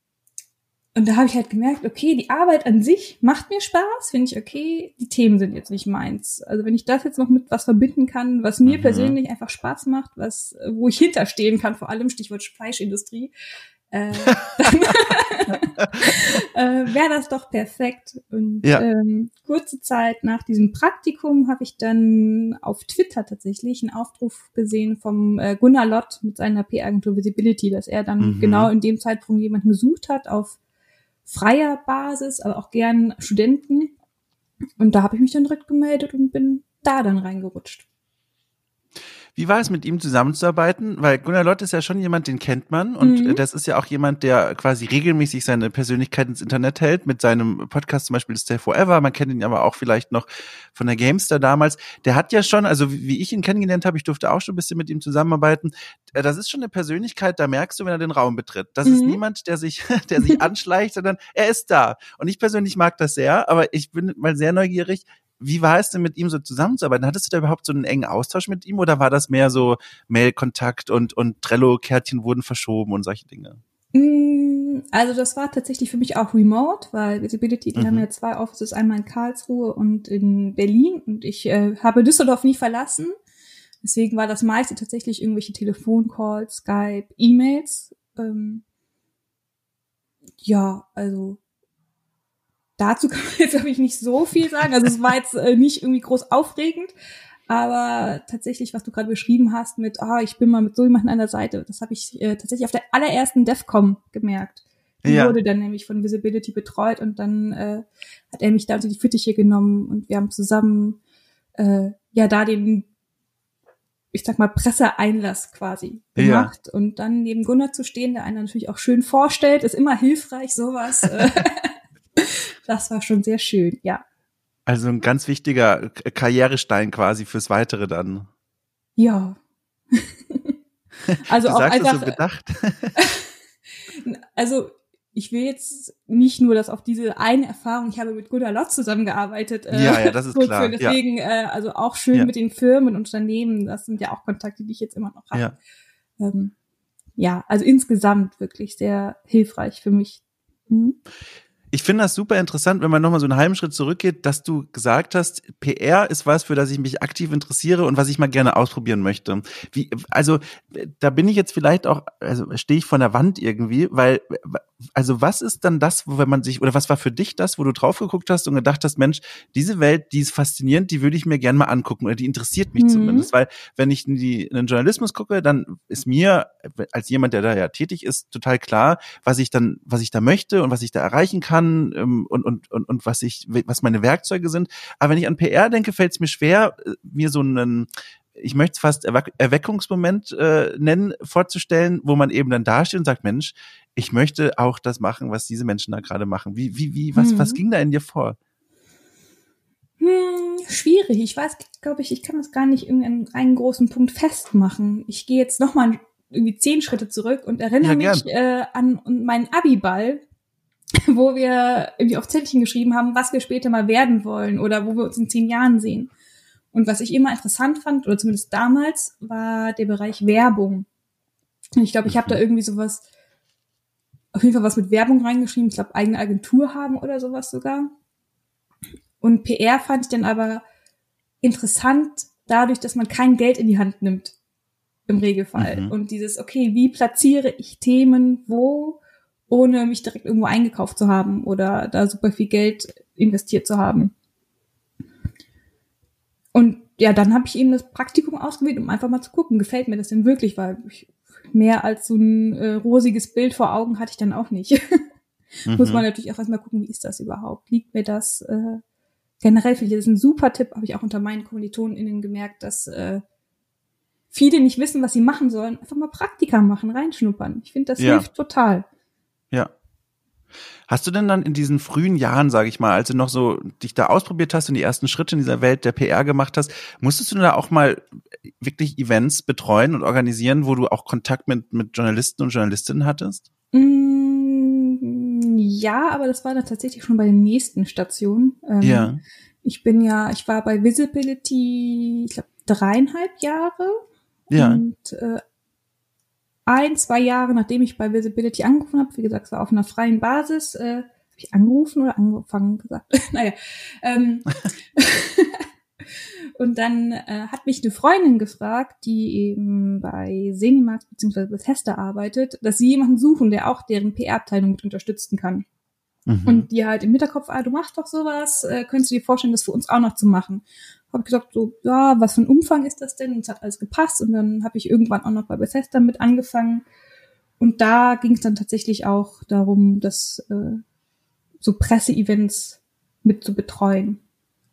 und da habe ich halt gemerkt, okay, die Arbeit an sich macht mir Spaß, finde ich okay. Die Themen sind jetzt nicht meins. Also wenn ich das jetzt noch mit was verbinden kann, was mir mhm. persönlich einfach Spaß macht, was, wo ich hinterstehen kann, vor allem Stichwort Fleischindustrie, äh, <laughs> <laughs> äh, wäre das doch perfekt. Und ja. ähm, kurze Zeit nach diesem Praktikum habe ich dann auf Twitter tatsächlich einen Aufruf gesehen vom äh, Gunnar Lott mit seiner PR-Agentur Visibility, dass er dann mhm. genau in dem Zeitpunkt jemanden gesucht hat auf freier Basis, aber auch gern Studenten. Und da habe ich mich dann direkt gemeldet und bin da dann reingerutscht. Wie war es mit ihm zusammenzuarbeiten? Weil Gunnar Lott ist ja schon jemand, den kennt man und mhm. das ist ja auch jemand, der quasi regelmäßig seine Persönlichkeit ins Internet hält mit seinem Podcast zum Beispiel Stay Forever. Man kennt ihn aber auch vielleicht noch von der Gamester damals. Der hat ja schon, also wie ich ihn kennengelernt habe, ich durfte auch schon ein bisschen mit ihm zusammenarbeiten. Äh, das ist schon eine Persönlichkeit, da merkst du, wenn er den Raum betritt. Das mhm. ist niemand, der sich, <laughs> der sich <laughs> anschleicht, sondern er ist da. Und ich persönlich mag das sehr, aber ich bin mal sehr neugierig. Wie war es denn mit ihm so zusammenzuarbeiten? Hattest du da überhaupt so einen engen Austausch mit ihm oder war das mehr so Mailkontakt und, und Trello-Kärtchen wurden verschoben und solche Dinge? Mm, also das war tatsächlich für mich auch remote, weil Visibility, die mhm. haben ja zwei Offices, einmal in Karlsruhe und in Berlin und ich äh, habe Düsseldorf nie verlassen. Deswegen war das meiste tatsächlich irgendwelche Telefoncalls, Skype, E-Mails. Ähm, ja, also Dazu kann man <laughs> jetzt, glaube ich, nicht so viel sagen. Also es war jetzt äh, nicht irgendwie groß aufregend, aber tatsächlich, was du gerade beschrieben hast mit, ah, oh, ich bin mal mit so jemandem an der Seite, das habe ich äh, tatsächlich auf der allerersten DEFCOM gemerkt. Die ja. wurde dann nämlich von Visibility betreut und dann äh, hat er mich da unter die Fittiche genommen und wir haben zusammen äh, ja da den ich sag mal, Presseeinlass quasi gemacht. Ja. Und dann neben Gunnar zu stehen, der einen natürlich auch schön vorstellt, ist immer hilfreich, sowas. <laughs> Äh, das war schon sehr schön, ja. Also ein ganz wichtiger Karrierestein quasi fürs Weitere dann. Ja. <laughs> also du auch einfach. So gedacht. <laughs> also ich will jetzt nicht nur das auf diese eine Erfahrung, ich habe mit Gunnar Lott zusammengearbeitet. Äh, ja, ja, das ist <laughs> klar. Deswegen, ja. äh, also auch schön ja. mit den Firmen und Unternehmen, das sind ja auch Kontakte, die ich jetzt immer noch habe. Ja, ähm, ja also insgesamt wirklich sehr hilfreich für mich. Mhm ich finde das super interessant, wenn man nochmal so einen halben Schritt zurückgeht, dass du gesagt hast, PR ist was, für das ich mich aktiv interessiere und was ich mal gerne ausprobieren möchte. Wie, also, da bin ich jetzt vielleicht auch, also stehe ich vor der Wand irgendwie, weil, also was ist dann das, wo wenn man sich, oder was war für dich das, wo du drauf geguckt hast und gedacht hast, Mensch, diese Welt, die ist faszinierend, die würde ich mir gerne mal angucken oder die interessiert mich mhm. zumindest, weil wenn ich in, die, in den Journalismus gucke, dann ist mir als jemand, der da ja tätig ist, total klar, was ich dann, was ich da möchte und was ich da erreichen kann ähm, und, und, und, und was ich, was meine Werkzeuge sind. Aber wenn ich an PR denke, fällt es mir schwer, äh, mir so einen ich möchte es fast Erweckungsmoment äh, nennen, vorzustellen, wo man eben dann dasteht und sagt, Mensch, ich möchte auch das machen, was diese Menschen da gerade machen. Wie, wie, wie, was, hm. was ging da in dir vor? Hm, schwierig. Ich weiß, glaube ich, ich kann das gar nicht irgendeinen einen großen Punkt festmachen. Ich gehe jetzt nochmal irgendwie zehn Schritte zurück und erinnere ja, mich äh, an meinen Abiball, <laughs> wo wir irgendwie auf Zettelchen geschrieben haben, was wir später mal werden wollen oder wo wir uns in zehn Jahren sehen. Und was ich immer interessant fand, oder zumindest damals, war der Bereich Werbung. Und ich glaube, ich habe da irgendwie sowas, auf jeden Fall was mit Werbung reingeschrieben. Ich glaube, eigene Agentur haben oder sowas sogar. Und PR fand ich dann aber interessant dadurch, dass man kein Geld in die Hand nimmt. Im Regelfall. Mhm. Und dieses, okay, wie platziere ich Themen wo ohne mich direkt irgendwo eingekauft zu haben oder da super viel Geld investiert zu haben. Und ja, dann habe ich eben das Praktikum ausgewählt, um einfach mal zu gucken, gefällt mir das denn wirklich, weil ich, mehr als so ein äh, rosiges Bild vor Augen hatte ich dann auch nicht. mhm. <laughs> Muss man natürlich auch erstmal gucken, wie ist das überhaupt? Liegt mir das? Äh, generell ich das ein super Tipp, habe ich auch unter meinen KommilitonInnen gemerkt, dass äh, viele nicht wissen, was sie machen sollen. Einfach mal Praktika machen, reinschnuppern. Ich finde, das ja. hilft total. Ja. Hast du denn dann in diesen frühen Jahren, sage ich mal, als du noch so dich da ausprobiert hast und die ersten Schritte in dieser Welt der PR gemacht hast, musstest du da auch mal wirklich Events betreuen und organisieren, wo du auch Kontakt mit, mit Journalisten und Journalistinnen hattest? Mm, ja, aber das war dann tatsächlich schon bei der nächsten Station. Ähm, ja. Ich bin ja, ich war bei Visibility, ich glaube, dreieinhalb Jahre. Ja. Und äh, ein, zwei Jahre, nachdem ich bei Visibility angerufen habe, wie gesagt, es war auf einer freien Basis, äh, habe ich angerufen oder angefangen gesagt? <laughs> naja. Ähm, <laughs> und dann äh, hat mich eine Freundin gefragt, die eben bei Senimax bzw. Bethesda arbeitet, dass sie jemanden suchen, der auch deren PR-Abteilung mit unterstützen kann. Mhm. Und die halt im Hinterkopf, ah, du machst doch sowas, äh, könntest du dir vorstellen, das für uns auch noch zu machen? Habe gesagt, so, ja, was für ein Umfang ist das denn? Und es hat alles gepasst. Und dann habe ich irgendwann auch noch bei Bethesda mit angefangen. Und da ging es dann tatsächlich auch darum, das äh, so Presseevents mit zu betreuen.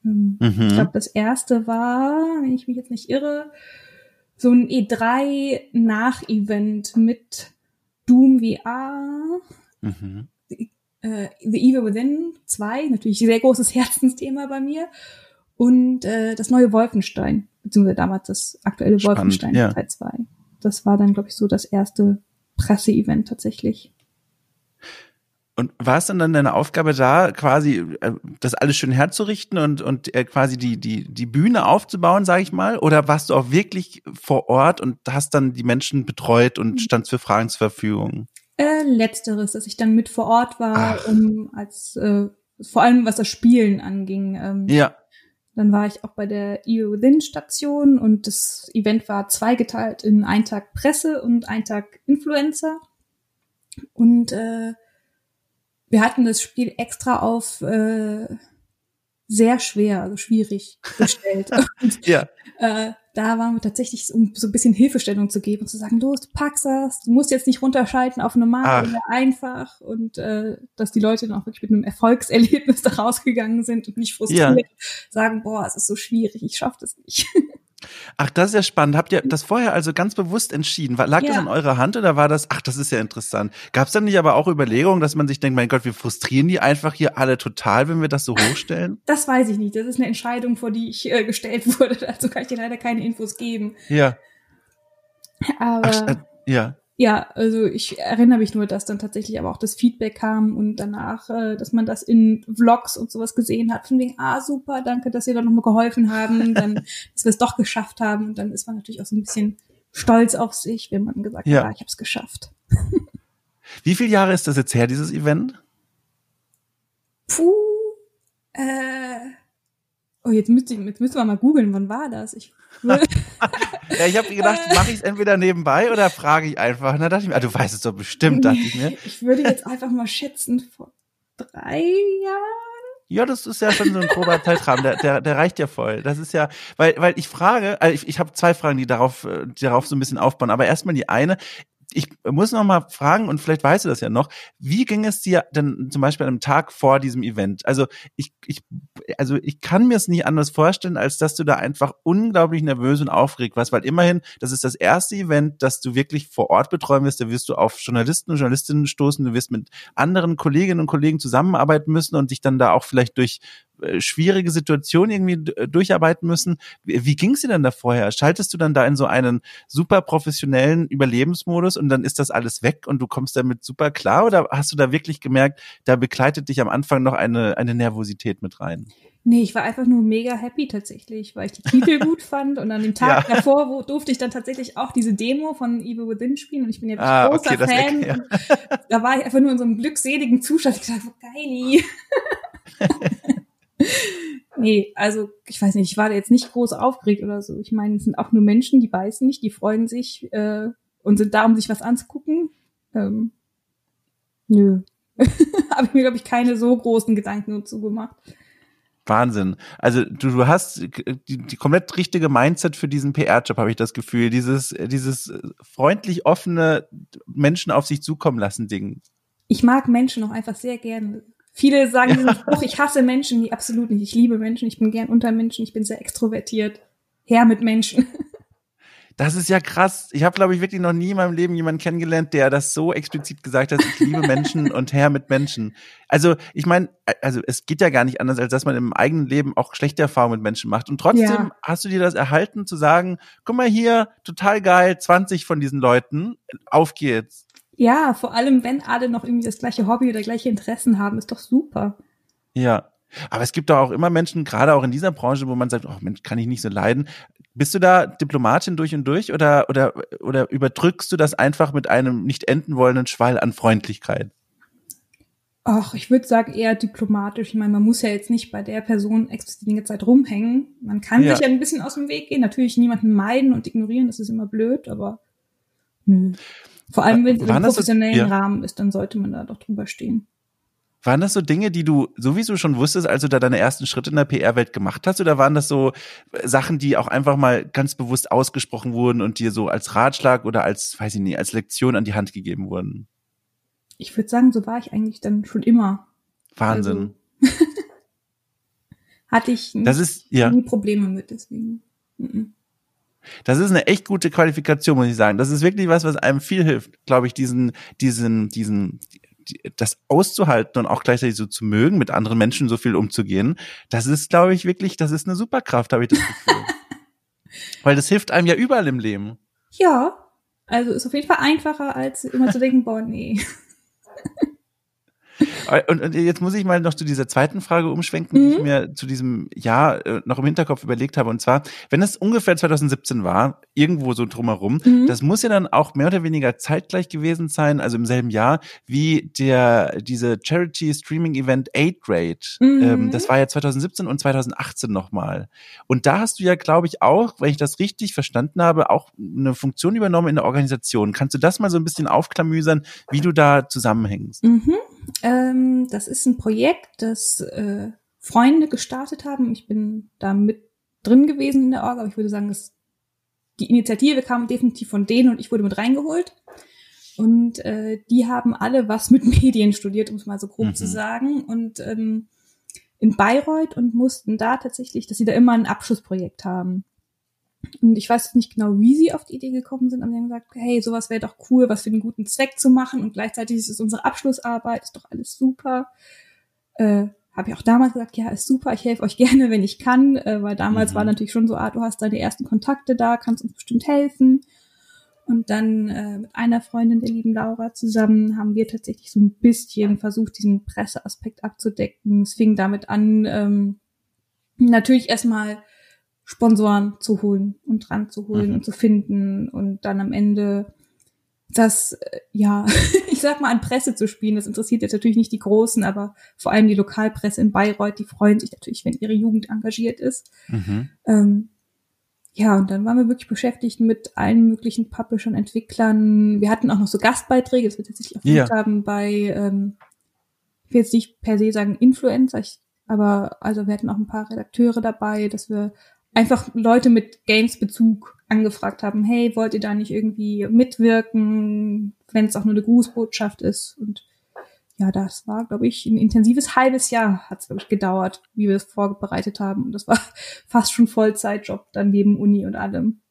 Ähm, mhm. Ich glaube, das erste war, wenn ich mich jetzt nicht irre, so ein E3-Nach-Event mit Doom VR, mhm. äh, The Evil Within 2, natürlich sehr großes <laughs> Herzensthema bei mir, und äh, das neue Wolfenstein, beziehungsweise damals das aktuelle Spannend, Wolfenstein ja. Teil 2. Das war dann, glaube ich, so das erste Presseevent tatsächlich. Und war es dann dann deine Aufgabe da, quasi äh, das alles schön herzurichten und, und äh, quasi die, die, die Bühne aufzubauen, sage ich mal? Oder warst du auch wirklich vor Ort und hast dann die Menschen betreut und hm. standst für Fragen zur Verfügung? Äh, letzteres, dass ich dann mit vor Ort war, Ach. um als äh, vor allem was das Spielen anging. Ähm, ja. Dann war ich auch bei der EU Within Station und das Event war zweigeteilt in einen Tag Presse und einen Tag Influencer. Und äh, wir hatten das Spiel extra auf äh, sehr schwer, also schwierig gestellt. <laughs> und, ja. Äh, da waren wir tatsächlich, um so ein bisschen Hilfestellung zu geben und zu sagen, los, du packst das, du musst jetzt nicht runterschalten auf normal oder einfach und äh, dass die Leute dann auch wirklich mit einem Erfolgserlebnis <laughs> da rausgegangen sind und nicht frustriert ja. sagen, boah, es ist so schwierig, ich schaff das nicht. <laughs> Ach, das ist ja spannend. Habt ihr das vorher also ganz bewusst entschieden? Lag ja. das in eurer Hand oder war das, ach, das ist ja interessant. Gab es dann nicht aber auch Überlegungen, dass man sich denkt, mein Gott, wir frustrieren die einfach hier alle total, wenn wir das so hochstellen? Das weiß ich nicht. Das ist eine Entscheidung, vor die ich äh, gestellt <laughs> wurde. Dazu kann ich dir leider keine Infos geben. Ja. Aber. Ach, äh, ja. Ja, also ich erinnere mich nur, dass dann tatsächlich aber auch das Feedback kam und danach, äh, dass man das in Vlogs und sowas gesehen hat, von wegen, ah, super, danke, dass ihr da nochmal geholfen haben, <laughs> dann, dass wir es doch geschafft haben und dann ist man natürlich auch so ein bisschen stolz auf sich, wenn man gesagt ja. hat, ah, ich habe es geschafft. <laughs> Wie viele Jahre ist das jetzt her, dieses Event? Puh, äh, oh, jetzt müsste, jetzt müssen wir mal googeln, wann war das? Ich <laughs> ja, ich habe gedacht, mache ich es entweder nebenbei oder frage ich einfach. Da dachte ich mir, ah, du weißt es doch bestimmt, dachte ich mir. Ich würde jetzt einfach mal schätzen, vor drei Jahren. Ja, das ist ja schon so ein grober Zeitrahmen, der, der, der reicht ja voll. Das ist ja, weil, weil ich frage, also ich, ich habe zwei Fragen, die darauf, die darauf so ein bisschen aufbauen. Aber erstmal die eine, ich muss noch mal fragen und vielleicht weißt du das ja noch. Wie ging es dir denn zum Beispiel am Tag vor diesem Event? Also ich, ich, also ich kann mir es nicht anders vorstellen, als dass du da einfach unglaublich nervös und aufgeregt warst, weil immerhin, das ist das erste Event, das du wirklich vor Ort betreuen wirst. Da wirst du auf Journalisten und Journalistinnen stoßen. Du wirst mit anderen Kolleginnen und Kollegen zusammenarbeiten müssen und dich dann da auch vielleicht durch schwierige Situation irgendwie äh, durcharbeiten müssen. Wie, wie ging es dir denn da vorher? Schaltest du dann da in so einen super professionellen Überlebensmodus und dann ist das alles weg und du kommst damit super klar? Oder hast du da wirklich gemerkt, da begleitet dich am Anfang noch eine, eine Nervosität mit rein? Nee, ich war einfach nur mega happy tatsächlich, weil ich die Titel <laughs> gut fand und an dem Tag ja. davor wo, durfte ich dann tatsächlich auch diese Demo von Evil Within spielen und ich bin ja ah, großer okay, Fan. Weg, ja. Da war ich einfach nur in so einem glückseligen Zustand. Ich dachte, geil. <laughs> nee, also ich weiß nicht, ich war da jetzt nicht groß aufgeregt oder so. Ich meine, es sind auch nur Menschen, die beißen nicht, die freuen sich äh, und sind da, um sich was anzugucken. Ähm, nö. <laughs> Habe ich mir, glaube ich, keine so großen Gedanken dazu gemacht. Wahnsinn. Also du, du hast die, die komplett richtige Mindset für diesen PR-Job, habe ich das Gefühl. Dieses, dieses freundlich offene Menschen auf sich zukommen lassen Ding. Ich mag Menschen auch einfach sehr gerne. Viele sagen ja. diesen Spruch, ich hasse Menschen. Nee, absolut nicht. Ich liebe Menschen, ich bin gern unter Menschen, ich bin sehr extrovertiert. Her mit Menschen. Das ist ja krass. Ich habe, glaube ich, wirklich noch nie in meinem Leben jemanden kennengelernt, der das so explizit gesagt hat, ich liebe Menschen <laughs> und her mit Menschen. Also, ich meine, also es geht ja gar nicht anders, als dass man im eigenen Leben auch schlechte Erfahrungen mit Menschen macht. Und trotzdem ja. hast du dir das erhalten, zu sagen, guck mal hier, total geil, 20 von diesen Leuten, auf geht's. Ja, vor allem, wenn alle noch irgendwie das gleiche Hobby oder gleiche Interessen haben, ist doch super. Ja. Aber es gibt doch auch immer Menschen, gerade auch in dieser Branche, wo man sagt, oh Mensch, kann ich nicht so leiden. Bist du da Diplomatin durch und durch oder, oder, oder überdrückst du das einfach mit einem nicht enden wollenden Schwall an Freundlichkeit? Ach, ich würde sagen eher diplomatisch. Ich meine, man muss ja jetzt nicht bei der Person explizit die ganze Zeit rumhängen. Man kann ja. sich ja ein bisschen aus dem Weg gehen. Natürlich niemanden meiden und ignorieren, das ist immer blöd, aber nö. Vor allem, wenn es im professionellen so, ja. Rahmen ist, dann sollte man da doch drüber stehen. Waren das so Dinge, die du sowieso schon wusstest, als du da deine ersten Schritte in der PR-Welt gemacht hast? Oder waren das so Sachen, die auch einfach mal ganz bewusst ausgesprochen wurden und dir so als Ratschlag oder als, weiß ich nicht, als Lektion an die Hand gegeben wurden? Ich würde sagen, so war ich eigentlich dann schon immer. Wahnsinn. Also, <laughs> hatte ich das ist, ja. nie Probleme mit, deswegen. Mm -mm. Das ist eine echt gute Qualifikation, muss ich sagen. Das ist wirklich was, was einem viel hilft, glaube ich, diesen, diesen, diesen, das auszuhalten und auch gleichzeitig so zu mögen, mit anderen Menschen so viel umzugehen. Das ist, glaube ich, wirklich, das ist eine Superkraft, habe ich das Gefühl. <laughs> Weil das hilft einem ja überall im Leben. Ja, also ist auf jeden Fall einfacher, als immer zu denken, boah, nee. Und, und, jetzt muss ich mal noch zu dieser zweiten Frage umschwenken, mhm. die ich mhm. mir zu diesem Jahr äh, noch im Hinterkopf überlegt habe. Und zwar, wenn es ungefähr 2017 war, irgendwo so drumherum, mhm. das muss ja dann auch mehr oder weniger zeitgleich gewesen sein, also im selben Jahr, wie der diese Charity Streaming Event 8 Grade. Mhm. Ähm, das war ja 2017 und 2018 nochmal. Und da hast du ja, glaube ich, auch, wenn ich das richtig verstanden habe, auch eine Funktion übernommen in der Organisation. Kannst du das mal so ein bisschen aufklamüsern, wie du da zusammenhängst? Mhm. Ähm, das ist ein Projekt, das äh, Freunde gestartet haben. Ich bin da mit drin gewesen in der Orga, aber ich würde sagen, dass die Initiative kam definitiv von denen und ich wurde mit reingeholt. Und äh, die haben alle was mit <laughs> Medien studiert, um es mal so grob mhm. zu sagen. Und ähm, in Bayreuth und mussten da tatsächlich, dass sie da immer ein Abschlussprojekt haben. Und ich weiß nicht genau, wie sie auf die Idee gekommen sind, aber sie haben gesagt, hey, sowas wäre doch cool, was für einen guten Zweck zu machen. Und gleichzeitig ist es unsere Abschlussarbeit, ist doch alles super. Äh, habe ich auch damals gesagt, ja, ist super, ich helfe euch <laughs> gerne, wenn ich kann, äh, weil damals mhm. war natürlich schon so, ah, du hast deine ersten Kontakte da, kannst uns bestimmt helfen. Und dann äh, mit einer Freundin, der lieben Laura, zusammen haben wir tatsächlich so ein bisschen versucht, diesen Presseaspekt abzudecken. Es fing damit an, ähm, natürlich erstmal Sponsoren zu holen und dran zu holen mhm. und zu finden und dann am Ende das, äh, ja, <laughs> ich sag mal, an Presse zu spielen. Das interessiert jetzt natürlich nicht die Großen, aber vor allem die Lokalpresse in Bayreuth, die freuen sich natürlich, wenn ihre Jugend engagiert ist. Mhm. Ähm, ja, und dann waren wir wirklich beschäftigt mit allen möglichen Publishern, Entwicklern. Wir hatten auch noch so Gastbeiträge, das wir tatsächlich auch ja. haben bei, ähm, ich will jetzt nicht per se sagen Influencer, ich, aber also wir hatten auch ein paar Redakteure dabei, dass wir einfach Leute mit Games-Bezug angefragt haben, hey, wollt ihr da nicht irgendwie mitwirken, wenn es auch nur eine Grußbotschaft ist? Und ja, das war, glaube ich, ein intensives halbes Jahr hat es, glaube ich, gedauert, wie wir es vorbereitet haben. Und das war <laughs> fast schon Vollzeitjob dann neben Uni und allem.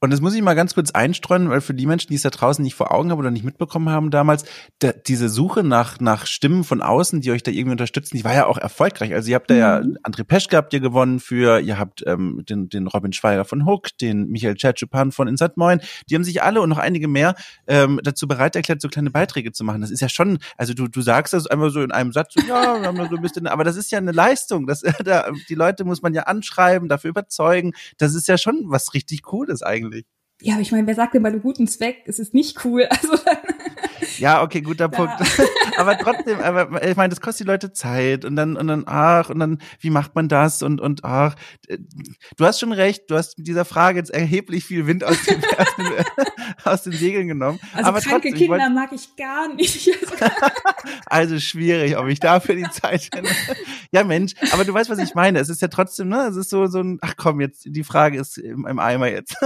Und das muss ich mal ganz kurz einstreuen, weil für die Menschen, die es da draußen nicht vor Augen haben oder nicht mitbekommen haben damals, da, diese Suche nach, nach Stimmen von außen, die euch da irgendwie unterstützen, die war ja auch erfolgreich. Also ihr habt da mhm. ja André Peschke habt ihr gewonnen für, ihr habt ähm, den, den Robin Schweiger von Hook, den Michael Tschetschepan von Inside Moin, die haben sich alle und noch einige mehr ähm, dazu bereit erklärt, so kleine Beiträge zu machen. Das ist ja schon, also du, du sagst das einfach so in einem Satz, so, ja, wir haben da so ein bisschen, aber das ist ja eine Leistung. Das, <laughs> da, die Leute muss man ja anschreiben, dafür überzeugen. Das ist ja schon was richtig Cooles eigentlich. Ja, aber ich meine, wer sagt denn bei einem guten Zweck, es ist nicht cool? <laughs> Also ja, okay, guter Punkt. <laughs> aber trotzdem, aber ich meine, das kostet die Leute Zeit und dann und dann ach und dann wie macht man das und und ach, du hast schon recht, du hast mit dieser Frage jetzt erheblich viel Wind aus den, <laughs> aus den Segeln genommen. Also aber kranke trotzdem, Kinder ich mag ich gar nicht. also schwierig, ob ich dafür die Zeit finde. Ja, Mensch, aber du weißt, was ich meine. Es ist ja trotzdem, ne, es ist so so ein ach komm, jetzt die Frage ist im, im Eimer jetzt.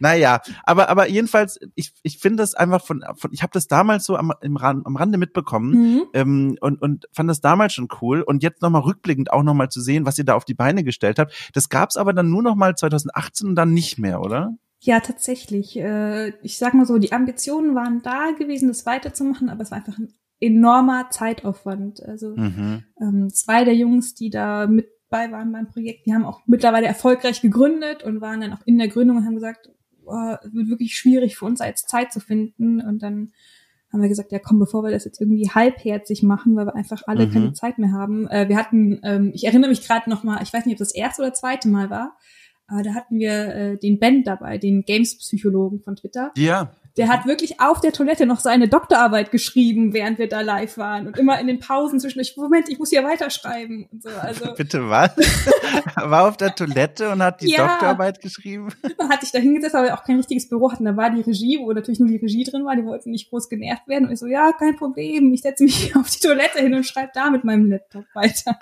Naja, aber, aber jedenfalls, ich, ich finde das einfach von, von ich habe das damals so am, im am Rande mitbekommen mhm. ähm, und, und fand das damals schon cool. Und jetzt nochmal rückblickend auch nochmal zu sehen, was ihr da auf die Beine gestellt habt. Das gab's aber dann nur nochmal 2018 und dann nicht mehr, oder? Ja, tatsächlich. Äh, ich sag mal so, die Ambitionen waren da gewesen, das weiterzumachen, aber es war einfach ein enormer Zeitaufwand. Also mhm. ähm, zwei der Jungs, die da mit bei waren beim Projekt, die haben auch mittlerweile erfolgreich gegründet und waren dann auch in der Gründung und haben gesagt, oh, es wird wirklich schwierig für uns als Zeit zu finden. Und dann haben wir gesagt, ja komm, bevor wir das jetzt irgendwie halbherzig machen, weil wir einfach alle mhm. keine Zeit mehr haben. Äh, wir hatten, ähm, ich erinnere mich gerade noch mal, ich weiß nicht, ob das erste oder zweite Mal war, aber da hatten wir äh, den Ben dabei, den Games-Psychologen von Twitter. Ja. Der hat wirklich auf der Toilette noch seine Doktorarbeit geschrieben, während wir da live waren. Und immer in den Pausen zwischendurch, Moment, ich muss hier weiterschreiben und so. Also, <laughs> Bitte was? war auf der Toilette und hat die ja, Doktorarbeit geschrieben? Man <laughs> hat sich da hingesetzt, aber auch kein richtiges Büro hatten. Da war die Regie, wo natürlich nur die Regie drin war. Die wollten nicht groß genervt werden. Und ich so, ja, kein Problem. Ich setze mich <laughs> auf die Toilette hin und schreibe da mit meinem Laptop weiter.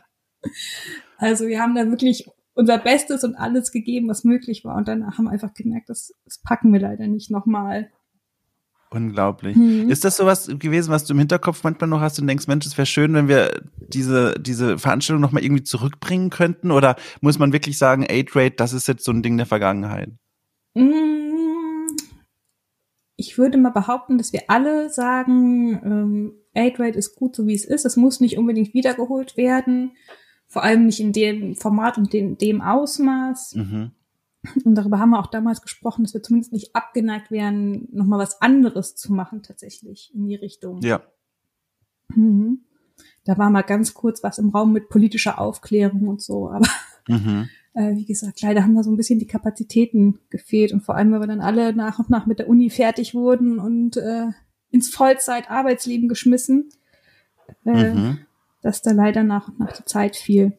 Also wir haben da wirklich unser Bestes und alles gegeben, was möglich war. Und danach haben wir einfach gemerkt, das, das packen wir leider nicht nochmal. Unglaublich. Mhm. Ist das sowas gewesen, was du im Hinterkopf manchmal noch hast und denkst, Mensch, es wäre schön, wenn wir diese, diese Veranstaltung nochmal irgendwie zurückbringen könnten? Oder muss man wirklich sagen, Aid Rate, das ist jetzt so ein Ding der Vergangenheit? Mm, ich würde mal behaupten, dass wir alle sagen, ähm, Aid Rate ist gut, so wie es ist. Es muss nicht unbedingt wiedergeholt werden. Vor allem nicht in dem Format und in dem Ausmaß. Mhm. Und darüber haben wir auch damals gesprochen, dass wir zumindest nicht abgeneigt wären, nochmal was anderes zu machen, tatsächlich in die Richtung. Ja. Mhm. Da war mal ganz kurz was im Raum mit politischer Aufklärung und so, aber mhm. <laughs> äh, wie gesagt, leider haben da so ein bisschen die Kapazitäten gefehlt und vor allem, weil wir dann alle nach und nach mit der Uni fertig wurden und äh, ins Vollzeit-Arbeitsleben geschmissen, äh, mhm. dass da leider nach und nach die Zeit fiel.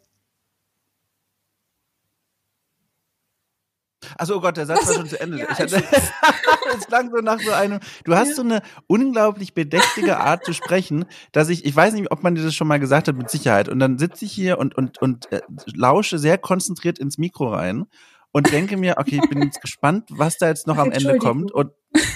Also oh Gott, der Satz also, war schon zu Ende. <laughs> Ja, hatte, <laughs> es klang so nach so einem. Du hast so eine unglaublich bedächtige Art zu sprechen, dass ich, ich weiß nicht, ob man dir das schon mal gesagt hat, mit Sicherheit. Und dann sitze ich hier und und und äh, lausche sehr konzentriert ins Mikro rein und denke mir, okay, ich bin jetzt gespannt, was da jetzt noch am Ende kommt. Und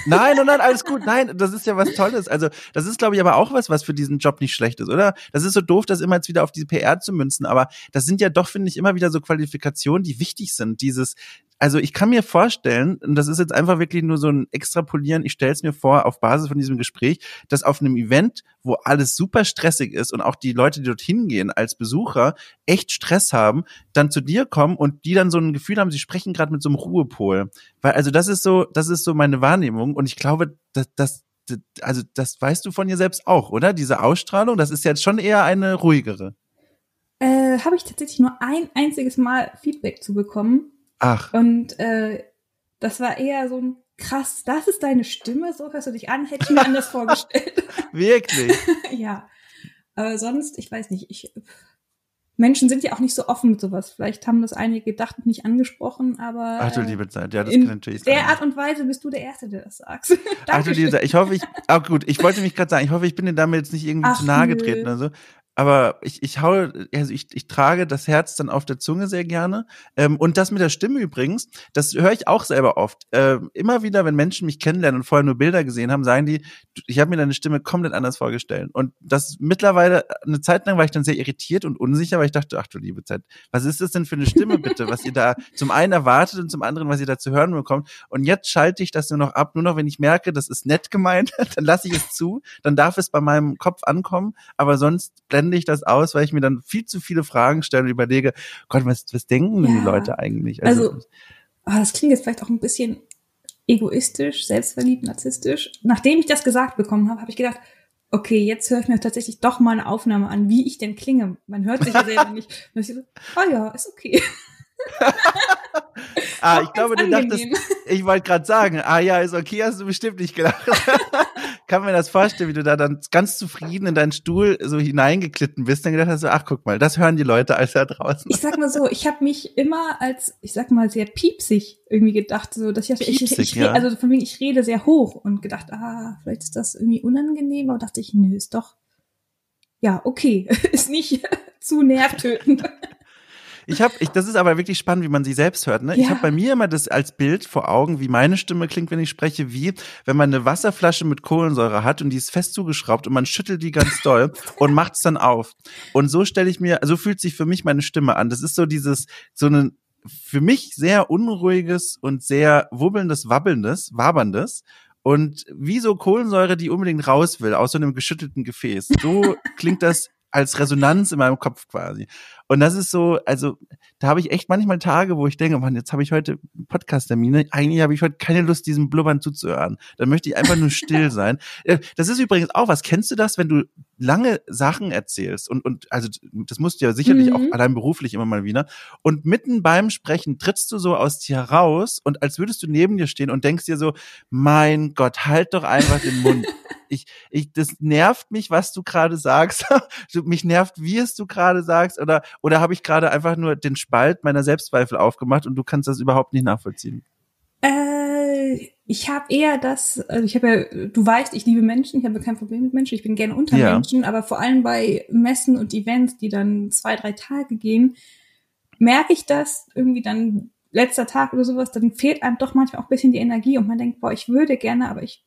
nein, nein, nein, alles gut. Nein, das ist ja was Tolles. Also, das ist, glaube ich, aber auch was, was für diesen Job nicht schlecht ist, oder? Das ist so doof, das immer jetzt wieder auf diese PR zu münzen. Aber das sind ja doch, finde ich, immer wieder so Qualifikationen, die wichtig sind. Dieses, also ich kann mir vorstellen, und das ist jetzt einfach wirklich nur so ein Extrapolieren, ich stelle es mir vor, auf Basis von diesem Gespräch, dass auf einem Event, wo alles super stressig ist und auch die Leute, die dorthin gehen als Besucher, echt Stress haben, dann zu dir kommen und die dann so ein Gefühl haben, sie sprechen gerade mit so einem Ruhepol. Weil, also das ist so, das ist so meine Wahrnehmung und ich glaube, dass, dass also das weißt du von dir selbst auch, oder? Diese Ausstrahlung, das ist jetzt schon eher eine ruhigere. Äh, Habe ich tatsächlich nur ein einziges Mal Feedback zu bekommen. Ach. Und äh, das war eher so ein krass, das ist deine Stimme, so hörst du dich an, hätte ich mir anders <laughs> vorgestellt. Wirklich? <laughs> ja. Aber sonst, ich weiß nicht, ich Menschen sind ja auch nicht so offen mit sowas. Vielleicht haben das einige gedacht und nicht angesprochen, aber. Ach du liebe Zeit, ja, das kann natürlich sein. Der Art und Weise bist du der Erste, der das sagt. <laughs> Ach du liebe Zeit, ich hoffe, ich, auch gut, ich wollte mich gerade sagen, ich hoffe, ich bin dir damit jetzt nicht irgendwie Ach, zu nahe getreten oder so aber ich, ich hau, also ich, ich trage das Herz dann auf der Zunge sehr gerne. Ähm, und das mit der Stimme übrigens, das höre ich auch selber oft. Ähm, immer wieder, wenn Menschen mich kennenlernen und vorher nur Bilder gesehen haben, sagen die, ich habe mir deine Stimme komplett anders vorgestellt. Und das mittlerweile, eine Zeit lang war ich dann sehr irritiert und unsicher, weil ich dachte, ach du liebe Zeit, was ist das denn für eine Stimme bitte, was ihr da zum einen erwartet und zum anderen, was ihr da zu hören bekommt. Und jetzt schalte ich das nur noch ab, nur noch, wenn ich merke, das ist nett gemeint, <laughs> dann lasse ich es zu, dann darf es bei meinem Kopf ankommen, aber sonst blende blende ich das aus, weil ich mir dann viel zu viele Fragen stelle und überlege, Gott, was, was denken denn ja. die Leute eigentlich? Also, also oh, das klingt jetzt vielleicht auch ein bisschen egoistisch, selbstverliebt, narzisstisch. Nachdem ich das gesagt bekommen habe, habe ich gedacht, okay, jetzt höre ich mir tatsächlich doch mal eine Aufnahme an, wie ich denn klinge. Man hört sich ja selber <laughs> nicht. Und ich so, oh ja, ist okay. <laughs> ah, ich glaube, du dachtest, <laughs> ich wollte gerade sagen, ah ja, ist okay, hast du bestimmt nicht gedacht. <laughs> Kann mir das vorstellen, wie du da dann ganz zufrieden in deinen Stuhl so hineingeklitten bist und gedacht hast, ach guck mal, das hören die Leute als da draußen. Ich sag mal so, ich habe mich immer als, ich sag mal, sehr piepsig irgendwie gedacht, so dass ich, piepsig, ich, ich, ja. also von wegen, ich rede sehr hoch und gedacht, ah, vielleicht ist das irgendwie unangenehm, aber dachte ich, nö, ist doch, ja, okay, ist nicht zu nervtötend. Ich habe, ich, das ist aber wirklich spannend, wie man sie selbst hört. Ne? Ja. Ich habe bei mir immer das als Bild vor Augen, wie meine Stimme klingt, wenn ich spreche, wie wenn man eine Wasserflasche mit Kohlensäure hat und die ist fest zugeschraubt und man schüttelt die ganz doll <laughs> und macht es dann auf. Und so stelle ich mir, so fühlt sich für mich meine Stimme an. Das ist so dieses, so ein für mich sehr unruhiges und sehr wubbelndes, wabbelndes, waberndes und wie so Kohlensäure, die unbedingt raus will aus so einem geschüttelten Gefäß. So klingt das als Resonanz in meinem Kopf quasi. Und das ist so, also da habe ich echt manchmal Tage, wo ich denke, Mann, jetzt habe ich heute Podcast-Termine, eigentlich habe ich heute keine Lust, diesem Blubbern zuzuhören. Dann möchte ich einfach nur still <laughs> sein. Äh, das ist übrigens auch was. Kennst du das, wenn du lange Sachen erzählst und, und also das musst du ja sicherlich mhm. auch allein beruflich immer mal wieder. Und mitten beim Sprechen trittst du so aus dir raus und als würdest du neben dir stehen und denkst dir so, mein Gott, halt doch einfach den Mund. <laughs> ich, ich, das nervt mich, was du gerade sagst. <laughs> mich nervt, wie es du gerade sagst. Oder, oder habe ich gerade einfach nur den Spalt meiner Selbstzweifel aufgemacht und du kannst das überhaupt nicht nachvollziehen? Äh, ich habe eher das, also ich habe ja, du weißt, ich liebe Menschen, ich habe kein Problem mit Menschen, ich bin gerne unter ja. Menschen, aber vor allem bei Messen und Events, die dann zwei, drei Tage gehen, merke ich das irgendwie dann letzter Tag oder sowas, dann fehlt einem doch manchmal auch ein bisschen die Energie und man denkt, boah, ich würde gerne, aber ich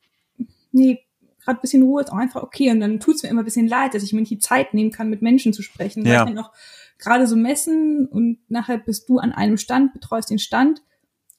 nee, gerade ein bisschen Ruhe ist auch einfach okay. Und dann tut's mir immer ein bisschen leid, dass ich mir nicht die Zeit nehmen kann, mit Menschen zu sprechen. Ja. Weil ich dann auch gerade so messen und nachher bist du an einem Stand, betreust den Stand.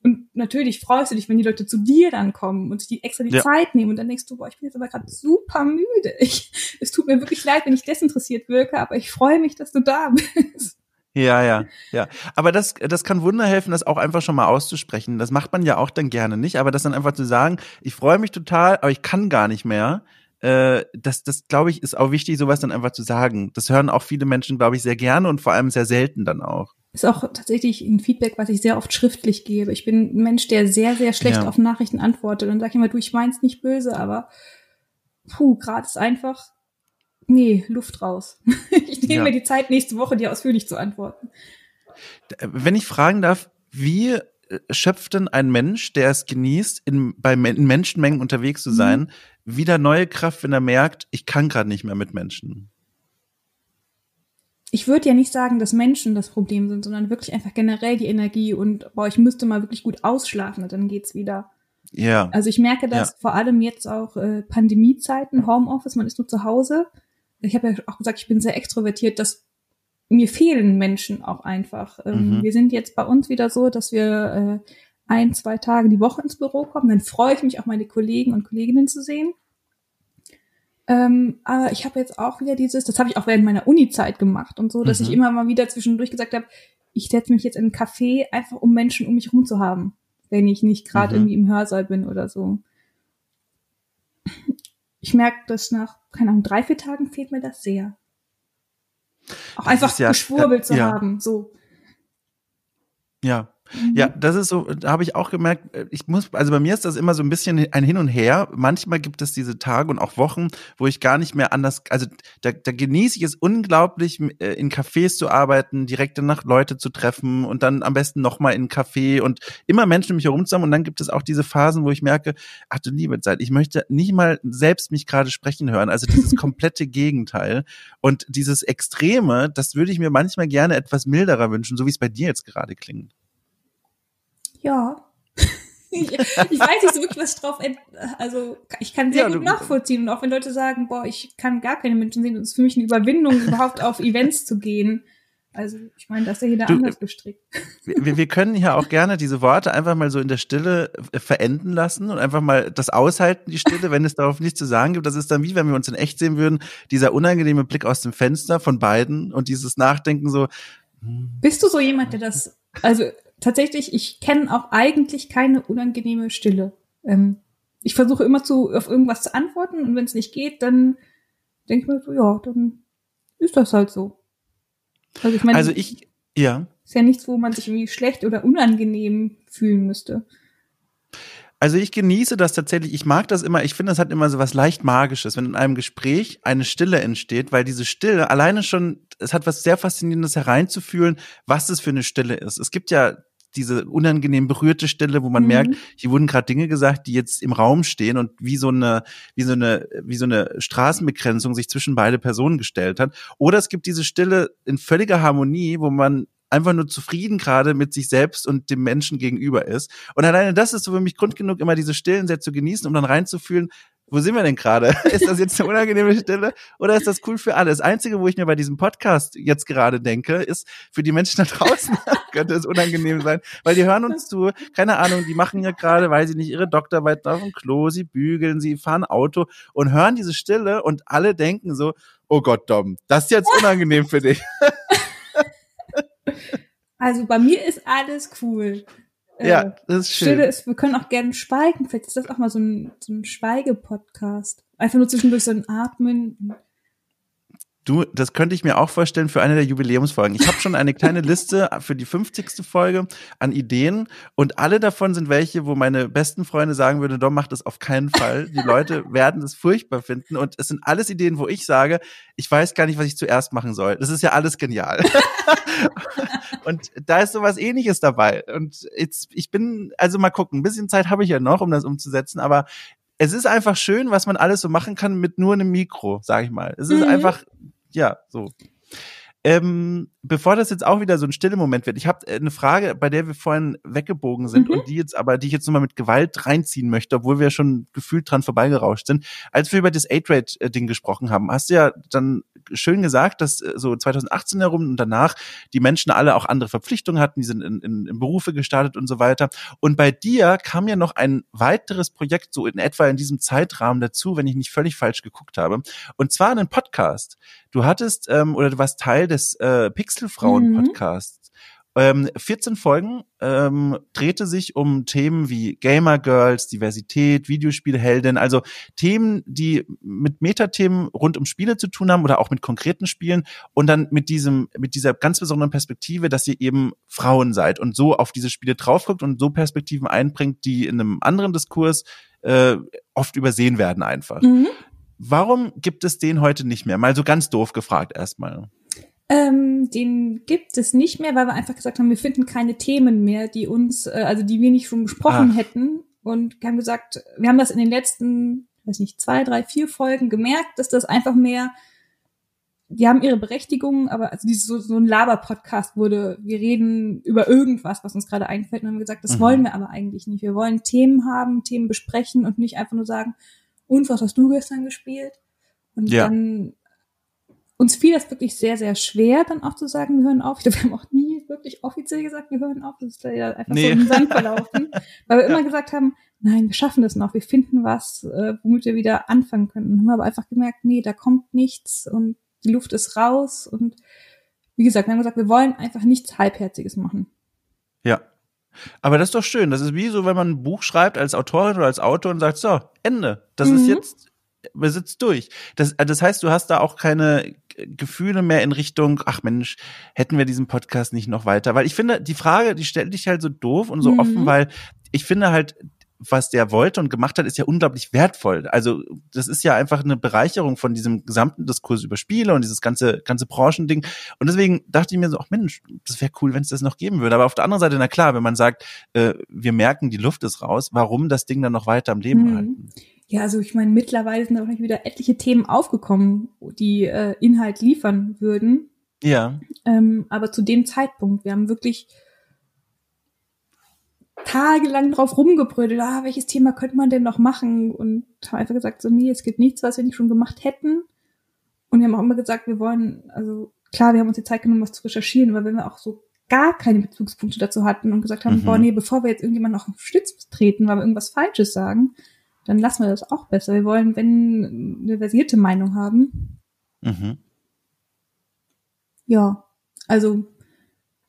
Und natürlich freust du dich, wenn die Leute zu dir dann kommen und sich die extra die ja. Zeit nehmen und dann denkst du, boah, ich bin jetzt aber gerade super müde. Ich, es tut mir wirklich leid, wenn ich desinteressiert wirke, aber ich freue mich, dass du da <laughs> bist. Ja, ja, ja. Aber das, das kann Wunder helfen, das auch einfach schon mal auszusprechen. Das macht man ja auch dann gerne nicht, aber das dann einfach zu sagen, ich freue mich total, aber ich kann gar nicht mehr. Äh, das, das glaube ich, ist auch wichtig, sowas dann einfach zu sagen. Das hören auch viele Menschen, glaube ich, sehr gerne und vor allem sehr selten dann auch. Ist auch tatsächlich ein Feedback, was ich sehr oft schriftlich gebe. Ich bin ein Mensch, der sehr, sehr schlecht ja. auf Nachrichten antwortet und sage immer, du, ich mein's nicht böse, aber puh, gerade ist einfach Nee, Luft raus. <laughs> ich nehme ja. mir die Zeit, nächste Woche dir ausführlich zu antworten. Wenn ich fragen darf, wie äh, schöpft denn ein Mensch, der es genießt, in, bei in Menschenmengen unterwegs zu sein, mhm. wieder neue Kraft, wenn er merkt, ich kann gerade nicht mehr mit Menschen? Ich würde ja nicht sagen, dass Menschen das Problem sind, sondern wirklich einfach generell die Energie und boah, ich müsste mal wirklich gut ausschlafen und dann geht's wieder. Ja. Also ich merke das ja. vor allem jetzt auch äh, Pandemiezeiten, Homeoffice, man ist nur zu Hause ich habe ja auch gesagt, ich bin sehr extrovertiert, dass mir fehlen Menschen auch einfach. Ähm, mhm. Wir sind jetzt bei uns wieder so, dass wir äh, ein, zwei Tage die Woche ins Büro kommen. Dann freue ich mich auch meine Kollegen und Kolleginnen zu sehen. Ähm, aber ich habe jetzt auch wieder dieses, das habe ich auch während meiner Uni-Zeit gemacht und so, dass mhm. ich immer mal wieder zwischendurch gesagt habe, ich setze mich jetzt in einen Café, einfach um Menschen um mich herum zu haben, wenn ich nicht gerade mhm. irgendwie im Hörsaal bin oder so ich merke das nach, keine Ahnung, drei, vier Tagen fehlt mir das sehr. Auch das einfach ja, geschwurbelt zu ja. haben, so. Ja, Mhm. Ja, das ist so, da habe ich auch gemerkt, äh, ich muss, also bei mir ist das immer so ein bisschen ein Hin und Her. Manchmal gibt es diese Tage und auch Wochen, wo ich gar nicht mehr anders, also da, da genieße ich es unglaublich, äh, in Cafés zu arbeiten, direkte Nacht Leute zu treffen und dann am besten nochmal in ein Café und immer Menschen um mich herum zusammen. Und dann gibt es auch diese Phasen, wo ich merke, ach du liebe Zeit, ich möchte nicht mal selbst mich gerade sprechen hören. Also dieses <laughs> komplette Gegenteil. Und dieses Extreme, das würde ich mir manchmal gerne etwas milderer wünschen, so wie es bei dir jetzt gerade klingt ja. ich, ich, weiß nicht so wirklich, was ich drauf, also ich kann sehr ja, gut du, nachvollziehen und auch wenn Leute sagen, boah, ich kann gar keine Menschen sehen, das ist für mich eine Überwindung, überhaupt auf Events zu gehen. Also ich meine, das ist ja jeder du, anders gestrickt. Wir, wir können ja auch gerne diese Worte einfach mal so in der Stille äh, verenden lassen und einfach mal das aushalten, die Stille, wenn es darauf nichts zu sagen gibt. Das ist dann wie, wenn wir uns in echt sehen würden, dieser unangenehme Blick aus dem Fenster von beiden und dieses Nachdenken so. Hm. Bist du so jemand, der das, also tatsächlich, ich kenne auch eigentlich keine unangenehme Stille. Ähm, ich versuche immer zu auf irgendwas zu antworten und wenn es nicht geht, dann denke ich mir so, ja, dann ist das halt so. Also ich meine, also ich, ja. Ist ja nichts, wo man sich irgendwie schlecht oder unangenehm fühlen müsste. Also ich genieße das tatsächlich. Ich mag das immer. Ich finde, das hat immer so was leicht Magisches, wenn in einem Gespräch eine Stille entsteht, weil diese Stille alleine schon, es hat was sehr Faszinierendes hereinzufühlen, was es für eine Stille ist. Es gibt ja diese unangenehm berührte Stelle, wo man mhm. merkt, hier wurden gerade Dinge gesagt, die jetzt im Raum stehen und wie so eine, wie so eine, wie so eine Straßenbegrenzung sich zwischen beide Personen gestellt hat. Oder es gibt diese Stille in völliger Harmonie, wo man einfach nur zufrieden gerade mit sich selbst und dem Menschen gegenüber ist. Und alleine das ist so für mich Grund genug, immer diese Stillen sehr zu genießen, um dann reinzufühlen, wo sind wir denn gerade? <laughs> Ist das jetzt eine unangenehme Stille oder ist das cool für alle? Das Einzige, wo ich mir bei diesem Podcast jetzt gerade denke, ist, für die Menschen da draußen <laughs> könnte es unangenehm sein, weil die hören uns zu, keine Ahnung, die machen ja gerade, weil sie nicht ihre Doktorarbeit auf dem Klo, sie bügeln, sie fahren Auto und hören diese Stille und alle denken so, oh Gott, Dom, das ist jetzt unangenehm für dich. <laughs> Also bei mir ist alles cool. Ja, äh, das ist schön. Stille ist, wir können auch gerne schweigen. Vielleicht ist das auch mal so ein, so ein Schweige-Podcast. Einfach nur zwischendurch so ein Atmen. Du, das könnte ich mir auch vorstellen für eine der Jubiläumsfolgen. Ich habe schon eine kleine Liste für die 50. Folge an Ideen und alle davon sind welche, wo meine besten Freunde sagen würden, Dom, mach das auf keinen Fall. Die Leute <laughs> werden es furchtbar finden und es sind alles Ideen, wo ich sage, ich weiß gar nicht, was ich zuerst machen soll. Das ist ja alles genial. <laughs> und da ist sowas ähnliches dabei und jetzt ich bin also mal gucken, ein bisschen Zeit habe ich ja noch, um das umzusetzen, aber es ist einfach schön, was man alles so machen kann mit nur einem Mikro, sag ich mal. Es ist mhm. einfach ja, so. Ähm, bevor das jetzt auch wieder so ein stille Moment wird, ich habe äh, eine Frage, bei der wir vorhin weggebogen sind mhm. und die jetzt aber, die ich jetzt nochmal mit Gewalt reinziehen möchte, obwohl wir schon gefühlt dran vorbeigerauscht sind. Als wir über das A-Trade-Ding gesprochen haben, hast du ja dann schön gesagt, dass äh, so 2018 herum und danach die Menschen alle auch andere Verpflichtungen hatten, die sind in, in, in Berufe gestartet und so weiter. Und bei dir kam ja noch ein weiteres Projekt so in etwa in diesem Zeitrahmen dazu, wenn ich nicht völlig falsch geguckt habe. Und zwar einen Podcast. Du hattest ähm, oder du warst Teil des äh, Pixelfrauen-Podcasts. Mhm. Ähm, 14 Folgen ähm, drehte sich um Themen wie Gamer Girls, Diversität, Videospielheldin, also Themen, die mit Metathemen rund um Spiele zu tun haben oder auch mit konkreten Spielen und dann mit diesem, mit dieser ganz besonderen Perspektive, dass ihr eben Frauen seid und so auf diese Spiele draufguckt und so Perspektiven einbringt, die in einem anderen Diskurs äh, oft übersehen werden einfach. Mhm. Warum gibt es den heute nicht mehr? Mal so ganz doof gefragt erstmal. Ähm, den gibt es nicht mehr, weil wir einfach gesagt haben, wir finden keine Themen mehr, die uns, äh, also die wir nicht schon besprochen Ach. hätten. Und wir haben gesagt, wir haben das in den letzten, weiß nicht, zwei, drei, vier Folgen gemerkt, dass das einfach mehr, die haben ihre Berechtigung, aber also dieses so, so ein Laber-Podcast wurde, wir reden über irgendwas, was uns gerade einfällt, und haben gesagt, das mhm. wollen wir aber eigentlich nicht. Wir wollen Themen haben, Themen besprechen und nicht einfach nur sagen, und was hast du gestern gespielt? Und ja. dann uns fiel das wirklich sehr, sehr schwer, dann auch zu sagen, wir hören auf. Ich glaube, wir haben auch nie wirklich offiziell gesagt, wir hören auf. Das ist ja einfach nee. so im Sand verlaufen. <laughs> weil wir immer gesagt haben, nein, wir schaffen das noch, wir finden was, äh, womit wir wieder anfangen könnten. Haben wir aber einfach gemerkt, nee, da kommt nichts und die Luft ist raus. Und wie gesagt, wir haben gesagt, wir wollen einfach nichts Halbherziges machen. Ja. Aber das ist doch schön. Das ist wie so, wenn man ein Buch schreibt als Autorin oder als Autor und sagt, so, Ende. Das mhm. ist jetzt besitzt durch. Das, das heißt, du hast da auch keine Gefühle mehr in Richtung, ach Mensch, hätten wir diesen Podcast nicht noch weiter? Weil ich finde, die Frage, die stellt dich halt so doof und so mhm. offen, weil ich finde halt, was der wollte und gemacht hat, ist ja unglaublich wertvoll. Also das ist ja einfach eine Bereicherung von diesem gesamten Diskurs über Spiele und dieses ganze ganze Branchending. Und deswegen dachte ich mir so, ach Mensch, das wäre cool, wenn es das noch geben würde. Aber auf der anderen Seite, na klar, wenn man sagt, äh, wir merken, die Luft ist raus, warum das Ding dann noch weiter am Leben mhm. halten? Ja, also ich meine, mittlerweile sind auch nicht wieder etliche Themen aufgekommen, die äh, Inhalt liefern würden. Ja. Ähm, aber zu dem Zeitpunkt, wir haben wirklich tagelang drauf rumgebrüllt, ah, welches Thema könnte man denn noch machen? Und haben einfach gesagt, so, nee, es gibt nichts, was wir nicht schon gemacht hätten. Und wir haben auch immer gesagt, wir wollen, also klar, wir haben uns die Zeit genommen, was zu recherchieren, aber wenn wir auch so gar keine Bezugspunkte dazu hatten und gesagt haben, mhm. boah, nee, bevor wir jetzt irgendjemand noch auf Stütz treten, weil wir irgendwas Falsches sagen, dann lassen wir das auch besser. Wir wollen, wenn eine versierte Meinung haben. Mhm. Ja, also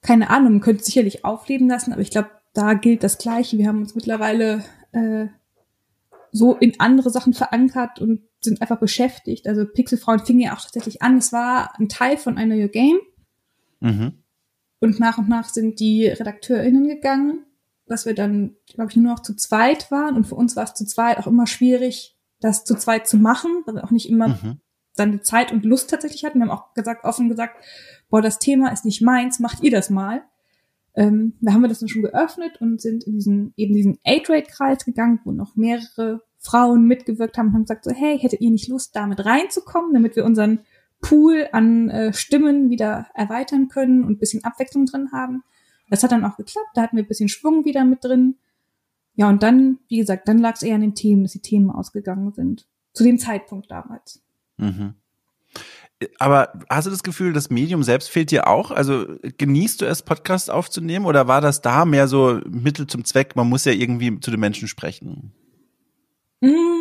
keine Ahnung, man könnte es sicherlich aufleben lassen, aber ich glaube, da gilt das Gleiche. Wir haben uns mittlerweile äh, so in andere Sachen verankert und sind einfach beschäftigt. Also Pixelfrauen fing ja auch tatsächlich an. Es war ein Teil von einer New Game. Mhm. Und nach und nach sind die RedakteurInnen gegangen dass wir dann, glaube ich, nur noch zu zweit waren. Und für uns war es zu zweit auch immer schwierig, das zu zweit zu machen, weil wir auch nicht immer mhm. dann die Zeit und Lust tatsächlich hatten. Wir haben auch gesagt, offen gesagt, boah, das Thema ist nicht meins, macht ihr das mal. Ähm, da haben wir das dann schon geöffnet und sind in diesen, eben diesen A-Trade-Kreis gegangen, wo noch mehrere Frauen mitgewirkt haben und haben gesagt so, hey, hättet ihr nicht Lust, damit reinzukommen, damit wir unseren Pool an äh, Stimmen wieder erweitern können und bisschen Abwechslung drin haben. Das hat dann auch geklappt, da hatten wir ein bisschen Schwung wieder mit drin. Ja, und dann, wie gesagt, dann lag es eher an den Themen, dass die Themen ausgegangen sind. Zu dem Zeitpunkt damals. Mhm. Aber hast du das Gefühl, das Medium selbst fehlt dir auch? Also genießt du es, Podcast aufzunehmen oder war das da mehr so Mittel zum Zweck? Man muss ja irgendwie zu den Menschen sprechen. Mmh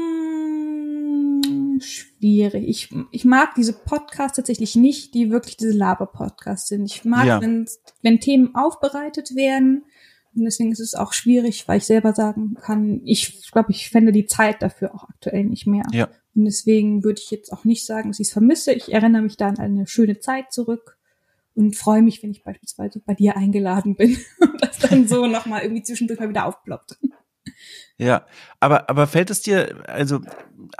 schwierig. Ich, ich mag diese Podcasts tatsächlich nicht, die wirklich diese Laber-Podcasts sind. Ich mag, ja. wenn, wenn Themen aufbereitet werden. Und deswegen ist es auch schwierig, weil ich selber sagen kann, ich glaube, ich fände die Zeit dafür auch aktuell nicht mehr. Ja. Und deswegen würde ich jetzt auch nicht sagen, dass ich es vermisse. Ich erinnere mich da an eine schöne Zeit zurück und freue mich, wenn ich beispielsweise bei dir eingeladen bin <laughs> und das dann so <laughs> nochmal irgendwie zwischendurch mal wieder aufploppt. Ja, aber aber fällt es dir also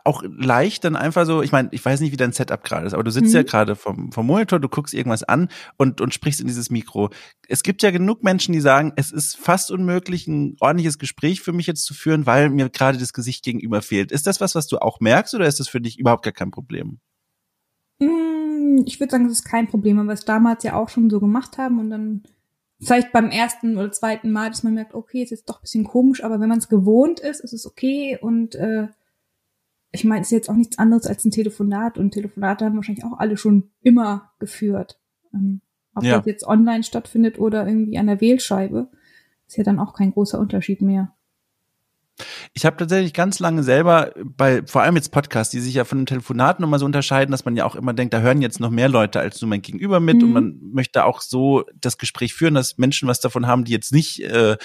auch leicht dann einfach so, ich meine, ich weiß nicht, wie dein Setup gerade ist, aber du sitzt mhm. ja gerade vom, vom Monitor, du guckst irgendwas an und, und sprichst in dieses Mikro. Es gibt ja genug Menschen, die sagen, es ist fast unmöglich, ein ordentliches Gespräch für mich jetzt zu führen, weil mir gerade das Gesicht gegenüber fehlt. Ist das was, was du auch merkst oder ist das für dich überhaupt gar kein Problem? Mm, Hm, ich würde sagen, das ist kein Problem, weil wir es damals ja auch schon so gemacht haben und dann vielleicht beim ersten oder zweiten Mal, dass man merkt, okay, es ist doch ein bisschen komisch, aber wenn man es gewohnt ist, ist es okay und äh, ich meine, es ist jetzt auch nichts anderes als ein Telefonat und Telefonate haben wahrscheinlich auch alle schon immer geführt. Ähm, ob ja. das jetzt online stattfindet oder irgendwie an der Wählscheibe, ist ja dann auch kein großer Unterschied mehr. Ich habe tatsächlich ganz lange selber bei, vor allem jetzt Podcasts, die sich ja von dem Telefonat nochmal so unterscheiden, dass man ja auch immer denkt, da hören jetzt noch mehr Leute als nur mein Gegenüber mit mhm. und man möchte auch so das Gespräch führen, dass Menschen was davon haben, die jetzt nicht äh,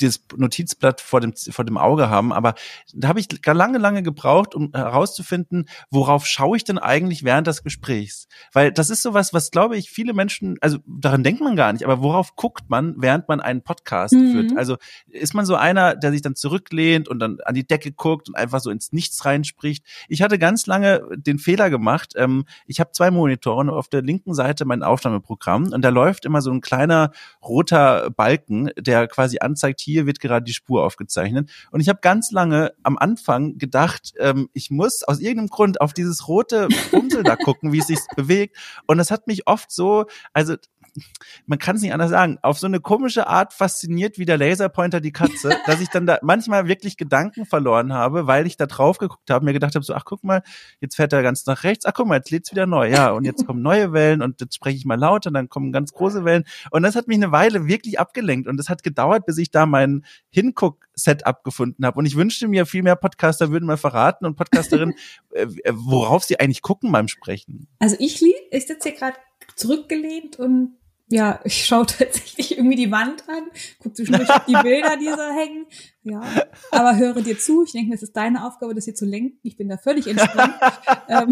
das Notizblatt vor dem, vor dem Auge haben. Aber da habe ich lange, lange gebraucht, um herauszufinden, worauf schaue ich denn eigentlich während des Gesprächs? Weil das ist sowas, was glaube ich viele Menschen, also daran denkt man gar nicht, aber worauf guckt man, während man einen Podcast mhm. führt? Also ist man so einer, der sich dann zurücklehnt und dann an die Decke guckt und einfach so ins Nichts reinspricht? Ich hatte ganz lange den Fehler gemacht. Ähm, ich habe zwei Monitore und auf der linken Seite mein Aufnahmeprogramm und da läuft immer so ein kleiner roter Balken, der quasi anzeigt, hier wird gerade die Spur aufgezeichnet. Und ich habe ganz lange am Anfang gedacht, ähm, ich muss aus irgendeinem Grund auf dieses rote Bumsel da <laughs> gucken, wie es sich bewegt. Und das hat mich oft so, also man kann es nicht anders sagen, auf so eine komische Art fasziniert wie der Laserpointer die Katze, <laughs> dass ich dann da manchmal wirklich Gedanken verloren habe, weil ich da drauf geguckt habe, mir gedacht habe, so, ach guck mal, jetzt fährt er ganz nach rechts, ach guck mal, jetzt lädt's wieder neu, ja, und jetzt kommen neue Wellen und jetzt spreche ich mal lauter, dann kommen ganz große Wellen. Und das hat mich eine Weile wirklich abgelenkt und es hat gedauert, bis ich da mein Hinguck-Setup gefunden habe. Und ich wünschte mir, viel mehr Podcaster würden mal verraten und Podcasterinnen, <laughs> äh, worauf sie eigentlich gucken beim Sprechen. Also ich, ich sitze hier gerade zurückgelehnt und ja, ich schaue <laughs> tatsächlich irgendwie die Wand an, gucke zwischendurch auf die Bilder, die so hängen. Ja, aber höre dir zu. Ich denke, es ist deine Aufgabe, das hier zu lenken. Ich bin da völlig entspannt. <laughs> ähm,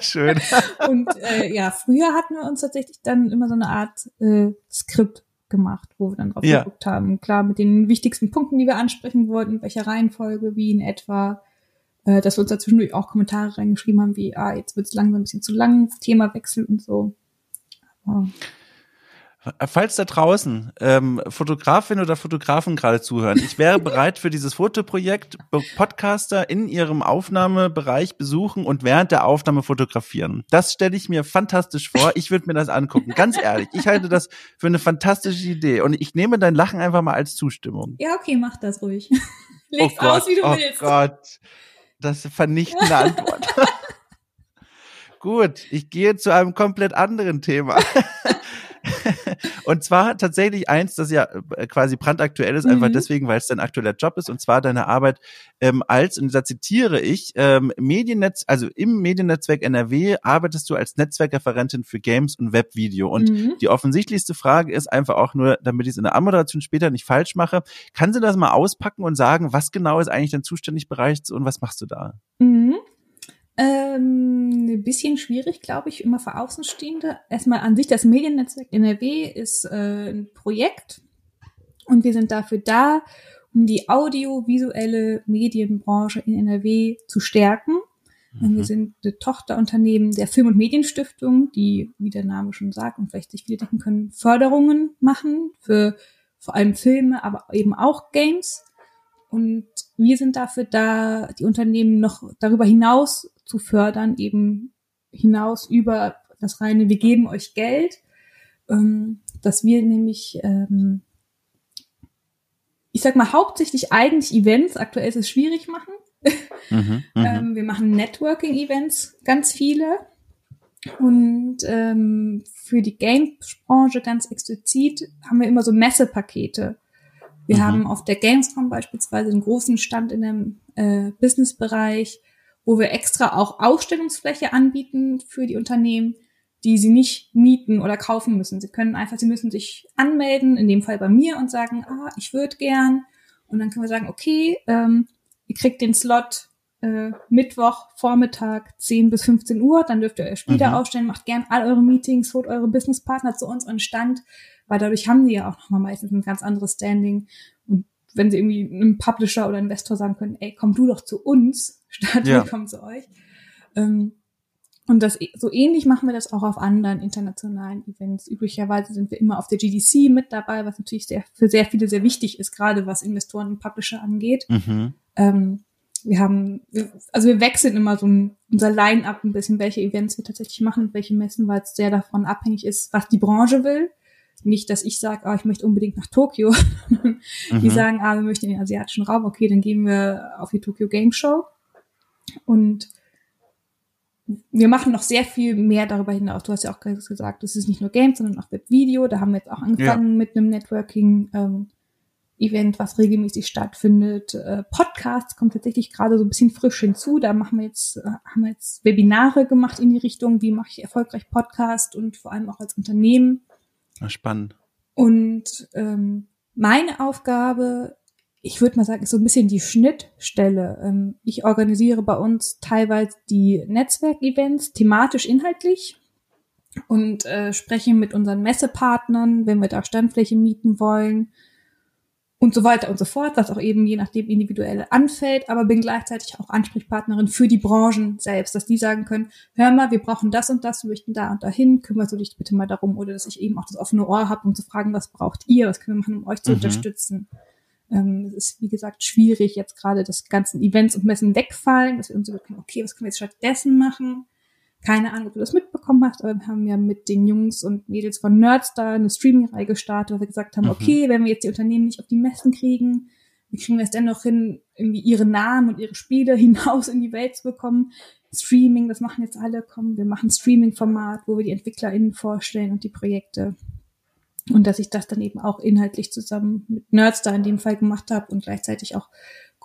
Schön. <laughs> Und äh, ja, früher hatten wir uns tatsächlich dann immer so eine Art äh, Skript gemacht, wo wir dann drauf ja. geguckt haben. Klar, mit den wichtigsten Punkten, die wir ansprechen wollten, in welcher Reihenfolge, wie in etwa, äh, dass wir uns da zwischendurch auch Kommentare reingeschrieben haben, wie, ah, jetzt wird es langsam ein bisschen zu lang, Themawechsel und so. Aber Falls da draußen ähm, Fotografin oder Fotografen gerade zuhören, ich wäre <laughs> bereit für dieses Fotoprojekt, Podcaster in ihrem Aufnahmebereich besuchen und während der Aufnahme fotografieren. Das stelle ich mir fantastisch vor. Ich würde mir das angucken. Ganz ehrlich, ich halte das für eine fantastische Idee und ich nehme dein Lachen einfach mal als Zustimmung. Ja, okay, mach das ruhig. <laughs> Leg's oh Gott, aus, wie du oh willst. Oh Gott, das ist eine vernichtende Antwort. <laughs> Gut, ich gehe zu einem komplett anderen Thema. <laughs> und zwar tatsächlich eins, das ja äh, quasi brandaktuell ist, einfach mhm. deswegen, weil es dein aktueller Job ist, und zwar deine Arbeit ähm, als, und da zitiere ich, ähm, Mediennetz, also im Mediennetzwerk NRW arbeitest du als Netzwerkreferentin für Games und Webvideo. Und mhm. die offensichtlichste Frage ist einfach auch nur, damit ich es in der Anmoderation später nicht falsch mache, kannst du das mal auspacken und sagen, was genau ist eigentlich dein Zuständigbereich und was machst du da? Mhm. Ähm, ein bisschen schwierig, glaube ich, immer für Außenstehende. Erstmal an sich das Mediennetzwerk NRW ist äh, ein Projekt und wir sind dafür da, um die audiovisuelle Medienbranche in NRW zu stärken. Mhm. Wir sind eine Tochterunternehmen der Film- und Medienstiftung, die, wie der Name schon sagt und vielleicht sich viele denken können, Förderungen machen für vor allem Filme, aber eben auch Games. Und wir sind dafür da, die Unternehmen noch darüber hinaus zu fördern, eben hinaus über das reine, wir geben euch Geld, ähm, dass wir nämlich, ähm, ich sag mal, hauptsächlich eigentlich Events, aktuell ist es schwierig machen. <laughs> Mhm, mhm, ähm, wir machen Networking-Events, ganz viele. Und ähm, für die Games-Branche ganz explizit haben wir immer so Messepakete. Wir mhm. haben auf der Gamescom beispielsweise einen großen Stand in dem äh, Business-Bereich, wo wir extra auch Ausstellungsfläche anbieten für die Unternehmen, die sie nicht mieten oder kaufen müssen. Sie können einfach, sie müssen sich anmelden, in dem Fall bei mir und sagen, ah, ich würde gern. Und dann können wir sagen, okay, ähm, ihr kriegt den Slot äh, Mittwoch, Vormittag, 10 bis 15 Uhr, dann dürft ihr euer Spiel mhm. aufstellen, macht gern all eure Meetings, holt eure Businesspartner zu uns an Stand, weil dadurch haben sie ja auch nochmal meistens ein ganz anderes Standing. Und wenn sie irgendwie einem Publisher oder Investor sagen können, ey, komm du doch zu uns, <laughs> statt ja. wir kommen zu euch. Ähm, und das, so ähnlich machen wir das auch auf anderen internationalen Events. Üblicherweise sind wir immer auf der GDC mit dabei, was natürlich sehr, für sehr viele sehr wichtig ist, gerade was Investoren und Publisher angeht. Mhm. Ähm, wir haben, also wir wechseln immer so unser Line-up ein bisschen, welche Events wir tatsächlich machen und welche Messen, weil es sehr davon abhängig ist, was die Branche will. Nicht, dass ich sage, ah, ich möchte unbedingt nach Tokio. <laughs> mhm. Die sagen, ah, wir möchten in den asiatischen Raum, okay, dann gehen wir auf die Tokyo Game Show. Und wir machen noch sehr viel mehr darüber hinaus. Du hast ja auch gesagt, es ist nicht nur Games, sondern auch Webvideo. Da haben wir jetzt auch angefangen ja. mit einem Networking. Ähm, Event, was regelmäßig stattfindet. Äh, Podcasts kommt tatsächlich gerade so ein bisschen frisch hinzu. Da machen wir jetzt, äh, haben wir jetzt Webinare gemacht in die Richtung, wie mache ich erfolgreich Podcast und vor allem auch als Unternehmen. Spannend. Und ähm, meine Aufgabe, ich würde mal sagen, ist so ein bisschen die Schnittstelle. Ähm, ich organisiere bei uns teilweise die Netzwerkevents, thematisch inhaltlich und äh, spreche mit unseren Messepartnern, wenn wir da Standfläche mieten wollen und so weiter und so fort, was auch eben je nachdem individuell anfällt, aber bin gleichzeitig auch Ansprechpartnerin für die Branchen selbst, dass die sagen können, hör mal, wir brauchen das und das, wir möchten da und dahin, kümmerst du dich bitte mal darum oder dass ich eben auch das offene Ohr habe, um zu fragen, was braucht ihr, was können wir machen, um euch zu mhm. unterstützen. Ähm, es ist, wie gesagt, schwierig jetzt gerade, dass ganzen Events und Messen wegfallen, dass wir uns überlegen, okay, was können wir jetzt stattdessen machen? Keine Ahnung, ob du das mitbekommen hast, aber wir haben ja mit den Jungs und Mädels von Nerdstar eine Streaming-Reihe gestartet, wo wir gesagt haben, mhm. okay, wenn wir jetzt die Unternehmen nicht auf die Messen kriegen, wie kriegen wir es dennoch hin, irgendwie ihre Namen und ihre Spiele <laughs> hinaus in die Welt zu bekommen? Streaming, das machen jetzt alle, kommen, wir machen Streaming-Format, wo wir die EntwicklerInnen vorstellen und die Projekte. Und dass ich das dann eben auch inhaltlich zusammen mit Nerdstar in dem Fall gemacht habe und gleichzeitig auch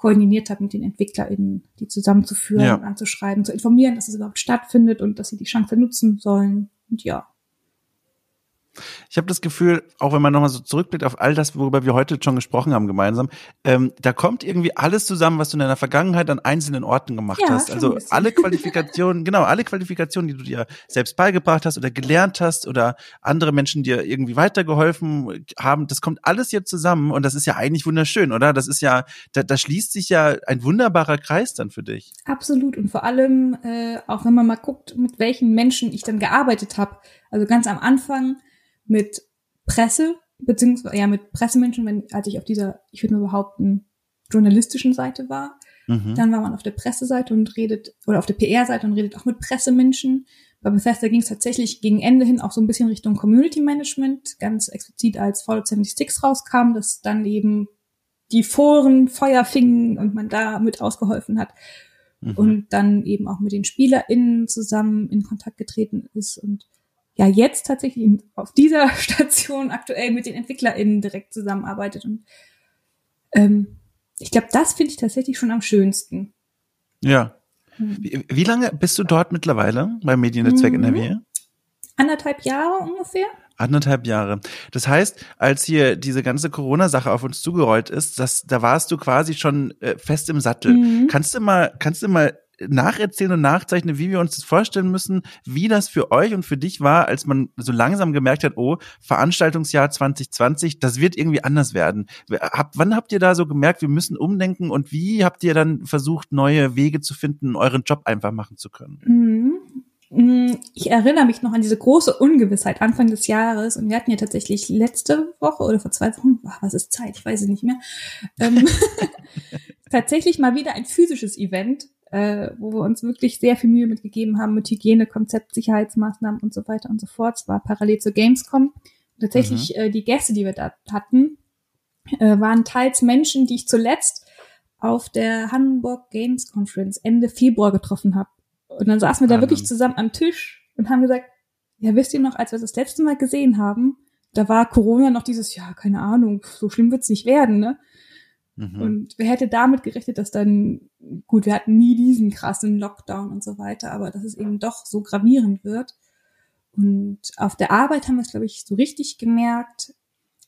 koordiniert habe mit den EntwicklerInnen, die zusammenzuführen, ja. anzuschreiben, zu informieren, dass es überhaupt stattfindet und dass sie die Chance nutzen sollen. Und ja, ich habe das Gefühl, auch wenn man nochmal so zurückblickt auf all das, worüber wir heute schon gesprochen haben gemeinsam, ähm, da kommt irgendwie alles zusammen, was du in deiner Vergangenheit an einzelnen Orten gemacht ja, hast. Also alle <laughs> Qualifikationen, genau, alle Qualifikationen, die du dir selbst beigebracht hast oder gelernt hast oder andere Menschen dir irgendwie weitergeholfen haben, das kommt alles hier zusammen und das ist ja eigentlich wunderschön, oder? Das ist ja, da, da schließt sich ja ein wunderbarer Kreis dann für dich. Absolut und vor allem, äh, auch wenn man mal guckt, mit welchen Menschen ich dann gearbeitet habe. Also ganz am Anfang mit Presse, beziehungsweise ja mit Pressemenschen, wenn, als ich auf dieser, ich würde mal behaupten, journalistischen Seite war. Mhm. Dann war man auf der Presseseite und redet, oder auf der PR-Seite und redet auch mit Pressemenschen. Bei Bethesda ging es tatsächlich gegen Ende hin auch so ein bisschen Richtung Community Management, ganz explizit als Fallout 76 rauskam, dass dann eben die Foren Feuer fingen und man da mit ausgeholfen hat. Mhm. Und dann eben auch mit den SpielerInnen zusammen in Kontakt getreten ist und ja jetzt tatsächlich auf dieser <laughs> Station aktuell mit den EntwicklerInnen direkt zusammenarbeitet. Und ähm, ich glaube, das finde ich tatsächlich schon am schönsten. Ja. Hm. Wie, wie, lange bist du dort mittlerweile beim Mediennetzwerk mhm. NRW? Anderthalb Jahre ungefähr. Anderthalb Jahre. Das heißt, als hier diese ganze Corona-Sache auf uns zugerollt ist, das, da warst du quasi schon äh, fest im Sattel. Mhm. Kannst du mal, kannst du mal nacherzählen und nachzeichnen, wie wir uns das vorstellen müssen, wie das für euch und für dich war, als man so langsam gemerkt hat, oh, Veranstaltungsjahr 2020, das wird irgendwie anders werden. Hab, wann habt ihr da so gemerkt, wir müssen umdenken und wie habt ihr dann versucht, neue Wege zu finden, euren Job einfach machen zu können? Mhm. Mm, ich erinnere mich noch an diese große Ungewissheit Anfang des Jahres und wir hatten ja tatsächlich letzte Woche oder vor zwei Wochen, ach, was ist Zeit, ich weiß es nicht mehr, ähm, <laughs> tatsächlich mal wieder ein physisches Event äh, wo wir uns wirklich sehr viel Mühe mitgegeben haben mit Hygienekonzept, Sicherheitsmaßnahmen und so weiter und so fort. Es war parallel zur Gamescom. Und tatsächlich mhm. äh, die Gäste, die wir da hatten, äh, waren teils Menschen, die ich zuletzt auf der Hamburg Games Conference Ende Februar getroffen habe. Und dann saßen wir da wirklich zusammen am Tisch und haben gesagt, ja, wisst ihr noch, als wir das letzte Mal gesehen haben, da war Corona noch dieses, ja, keine Ahnung, so schlimm wird's nicht werden, ne? Mhm. Und wer hätte damit gerechnet, dass dann, gut, wir hatten nie diesen krassen Lockdown und so weiter, aber dass es eben doch so gravierend wird. Und auf der Arbeit haben wir es, glaube ich, so richtig gemerkt,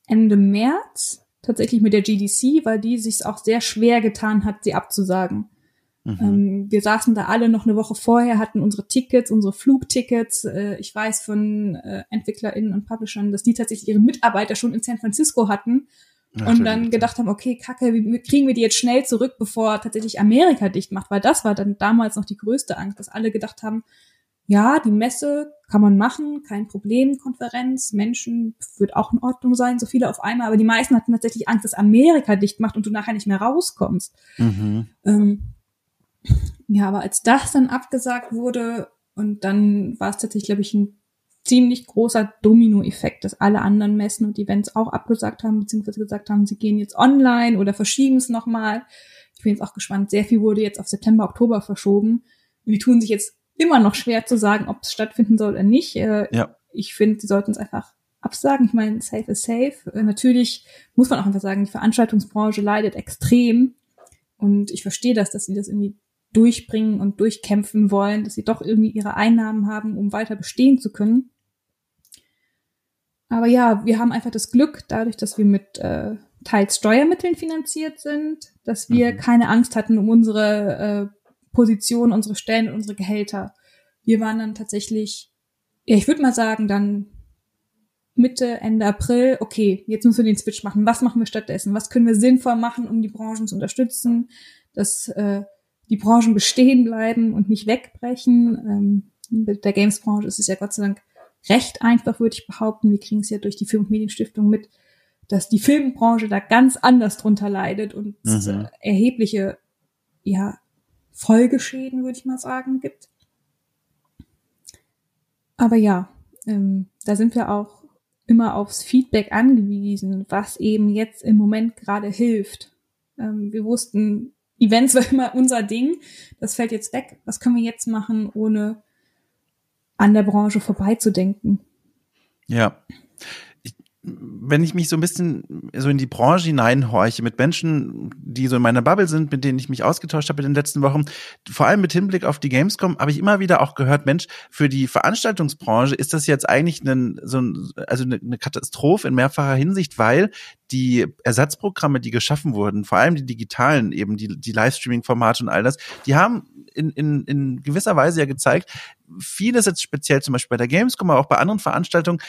Ende März, tatsächlich mit der GDC, weil die sich auch sehr schwer getan hat, sie abzusagen. Mhm. Ähm, wir saßen da alle noch eine Woche vorher, hatten unsere Tickets, unsere Flugtickets. Äh, ich weiß von äh, EntwicklerInnen und Publishern, dass die tatsächlich ihre Mitarbeiter schon in San Francisco hatten und dann gedacht haben, okay, kacke, wie kriegen wir die jetzt schnell zurück, bevor tatsächlich Amerika dicht macht? Weil das war dann damals noch die größte Angst, dass alle gedacht haben, ja, die Messe kann man machen, kein Problem, Konferenz, Menschen wird auch in Ordnung sein, so viele auf einmal, aber die meisten hatten tatsächlich Angst, dass Amerika dicht macht und du nachher nicht mehr rauskommst. Mhm. Ähm, Ja, aber als das dann abgesagt wurde und dann war es tatsächlich, glaube ich, ein ziemlich großer Dominoeffekt, dass alle anderen Messen und Events auch abgesagt haben, beziehungsweise gesagt haben, sie gehen jetzt online oder verschieben es nochmal. Ich bin jetzt auch gespannt. Sehr viel wurde jetzt auf September, Oktober verschoben. Und die tun sich jetzt immer noch schwer zu sagen, ob es stattfinden soll oder nicht. Äh, ja. Ich finde, sie sollten es einfach absagen. Ich meine, safe is safe. Äh, natürlich muss man auch einfach sagen, die Veranstaltungsbranche leidet extrem. Und ich verstehe das, dass sie das irgendwie durchbringen und durchkämpfen wollen, dass sie doch irgendwie ihre Einnahmen haben, um weiter bestehen zu können. Aber ja, wir haben einfach das Glück, dadurch, dass wir mit äh, teils Steuermitteln finanziert sind, dass wir mhm. keine Angst hatten um unsere äh, Position, unsere Stellen und unsere Gehälter. Wir waren dann tatsächlich, ja, ich würde mal sagen, dann Mitte, Ende April, okay, jetzt müssen wir den Switch machen. Was machen wir stattdessen? Was können wir sinnvoll machen, um die Branchen zu unterstützen, dass äh, die Branchen bestehen bleiben und nicht wegbrechen? Ähm, mit der Games-Branche ist es ja Gott sei Dank recht einfach, würde ich behaupten. Wir kriegen es ja durch die Film- und Medienstiftung mit, dass die Filmbranche da ganz anders drunter leidet und mhm. erhebliche, ja, Folgeschäden, würde ich mal sagen, gibt. Aber ja, ähm, da sind wir auch immer aufs Feedback angewiesen, was eben jetzt im Moment gerade hilft. Ähm, wir wussten, Events <laughs> war immer unser Ding. Das fällt jetzt weg. Was können wir jetzt machen, ohne an der Branche vorbeizudenken? Ja wenn ich mich so ein bisschen so in die Branche hineinhorche mit Menschen, die so in meiner Bubble sind, mit denen ich mich ausgetauscht habe in den letzten Wochen, vor allem mit Hinblick auf die Gamescom, habe ich immer wieder auch gehört, Mensch, für die Veranstaltungsbranche ist das jetzt eigentlich ein, so ein, also eine, Katastrophe in mehrfacher Hinsicht, weil die Ersatzprogramme, die geschaffen wurden, vor allem die digitalen, eben die, die Livestreaming-Formate und all das, die haben in, in, in gewisser Weise ja gezeigt, vieles jetzt speziell zum Beispiel bei der Gamescom, aber auch bei anderen Veranstaltungen,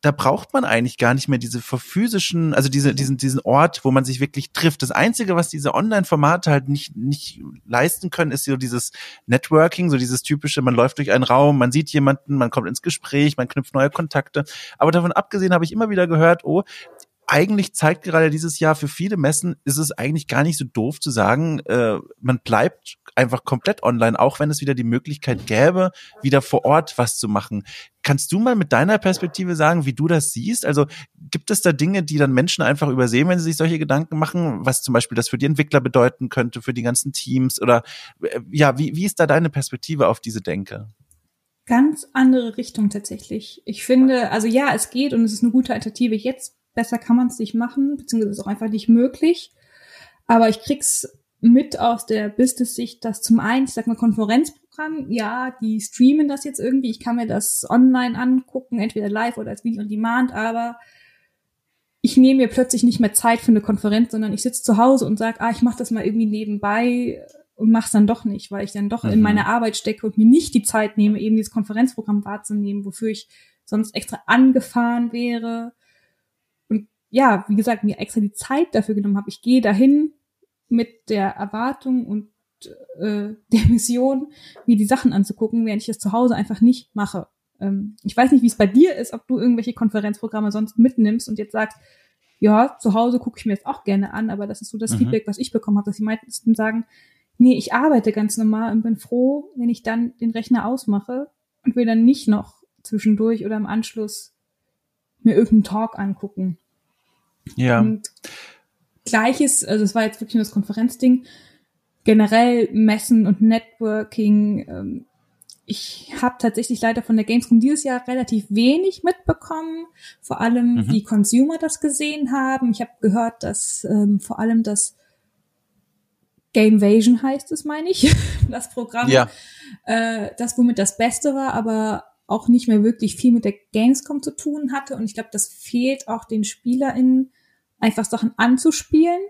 da braucht man eigentlich gar nicht mehr diese physischen, also diese, diesen, diesen Ort, wo man sich wirklich trifft. Das Einzige, was diese Online-Formate halt nicht, nicht leisten können, ist so dieses Networking, so dieses typische, man läuft durch einen Raum, man sieht jemanden, man kommt ins Gespräch, man knüpft neue Kontakte. Aber davon abgesehen habe ich immer wieder gehört, oh, eigentlich zeigt gerade dieses Jahr für viele Messen, ist es eigentlich gar nicht so doof zu sagen, äh, man bleibt einfach komplett online, auch wenn es wieder die Möglichkeit gäbe, wieder vor Ort was zu machen. Kannst du mal mit deiner Perspektive sagen, wie du das siehst? Also gibt es da Dinge, die dann Menschen einfach übersehen, wenn sie sich solche Gedanken machen, was zum Beispiel das für die Entwickler bedeuten könnte, für die ganzen Teams? Oder äh, ja, wie, wie ist da deine Perspektive auf diese Denke? Ganz andere Richtung tatsächlich. Ich finde, also ja, es geht und es ist eine gute Alternative. Jetzt besser kann man es nicht machen, beziehungsweise ist auch einfach nicht möglich. Aber ich krieg's mit aus der Business-Sicht, dass zum einen, ich sag mal, Konferenzprogramm, ja, die streamen das jetzt irgendwie, ich kann mir das online angucken, entweder live oder als Video on Demand, aber ich nehme mir plötzlich nicht mehr Zeit für eine Konferenz, sondern ich sitze zu Hause und sage, ah, ich mache das mal irgendwie nebenbei und mach's dann doch nicht, weil ich dann doch mhm. in meine Arbeit stecke und mir nicht die Zeit nehme, eben dieses Konferenzprogramm wahrzunehmen, wofür ich sonst extra angefahren wäre. Ja, wie gesagt, mir extra die Zeit dafür genommen habe. Ich gehe dahin, mit der Erwartung und äh, <laughs> der Mission, mir die Sachen anzugucken, während ich das zu Hause einfach nicht mache. Ähm, ich weiß nicht, wie es bei dir ist, ob du irgendwelche Konferenzprogramme sonst mitnimmst und jetzt sagst, ja, zu Hause gucke ich mir jetzt auch gerne an, aber das ist so das mhm. Feedback, was ich bekommen habe, dass die meisten sagen, nee, ich arbeite ganz normal und bin froh, wenn ich dann den Rechner ausmache und will dann nicht noch zwischendurch oder im Anschluss mir irgendeinen Talk angucken. Ja. Und Gleiches, also es war jetzt wirklich nur das Konferenzding, generell Messen und Networking. Ähm, ich habe tatsächlich leider von der Gamescom dieses Jahr relativ wenig mitbekommen, vor allem mhm. wie Consumer das gesehen haben. Ich habe gehört, dass ähm, vor allem das Gamevasion heißt es, meine ich, <laughs> das Programm, ja. äh, das womit das Beste war, aber auch nicht mehr wirklich viel mit der Gamescom zu tun hatte. Und ich glaube, das fehlt auch den SpielerInnen einfach Sachen anzuspielen,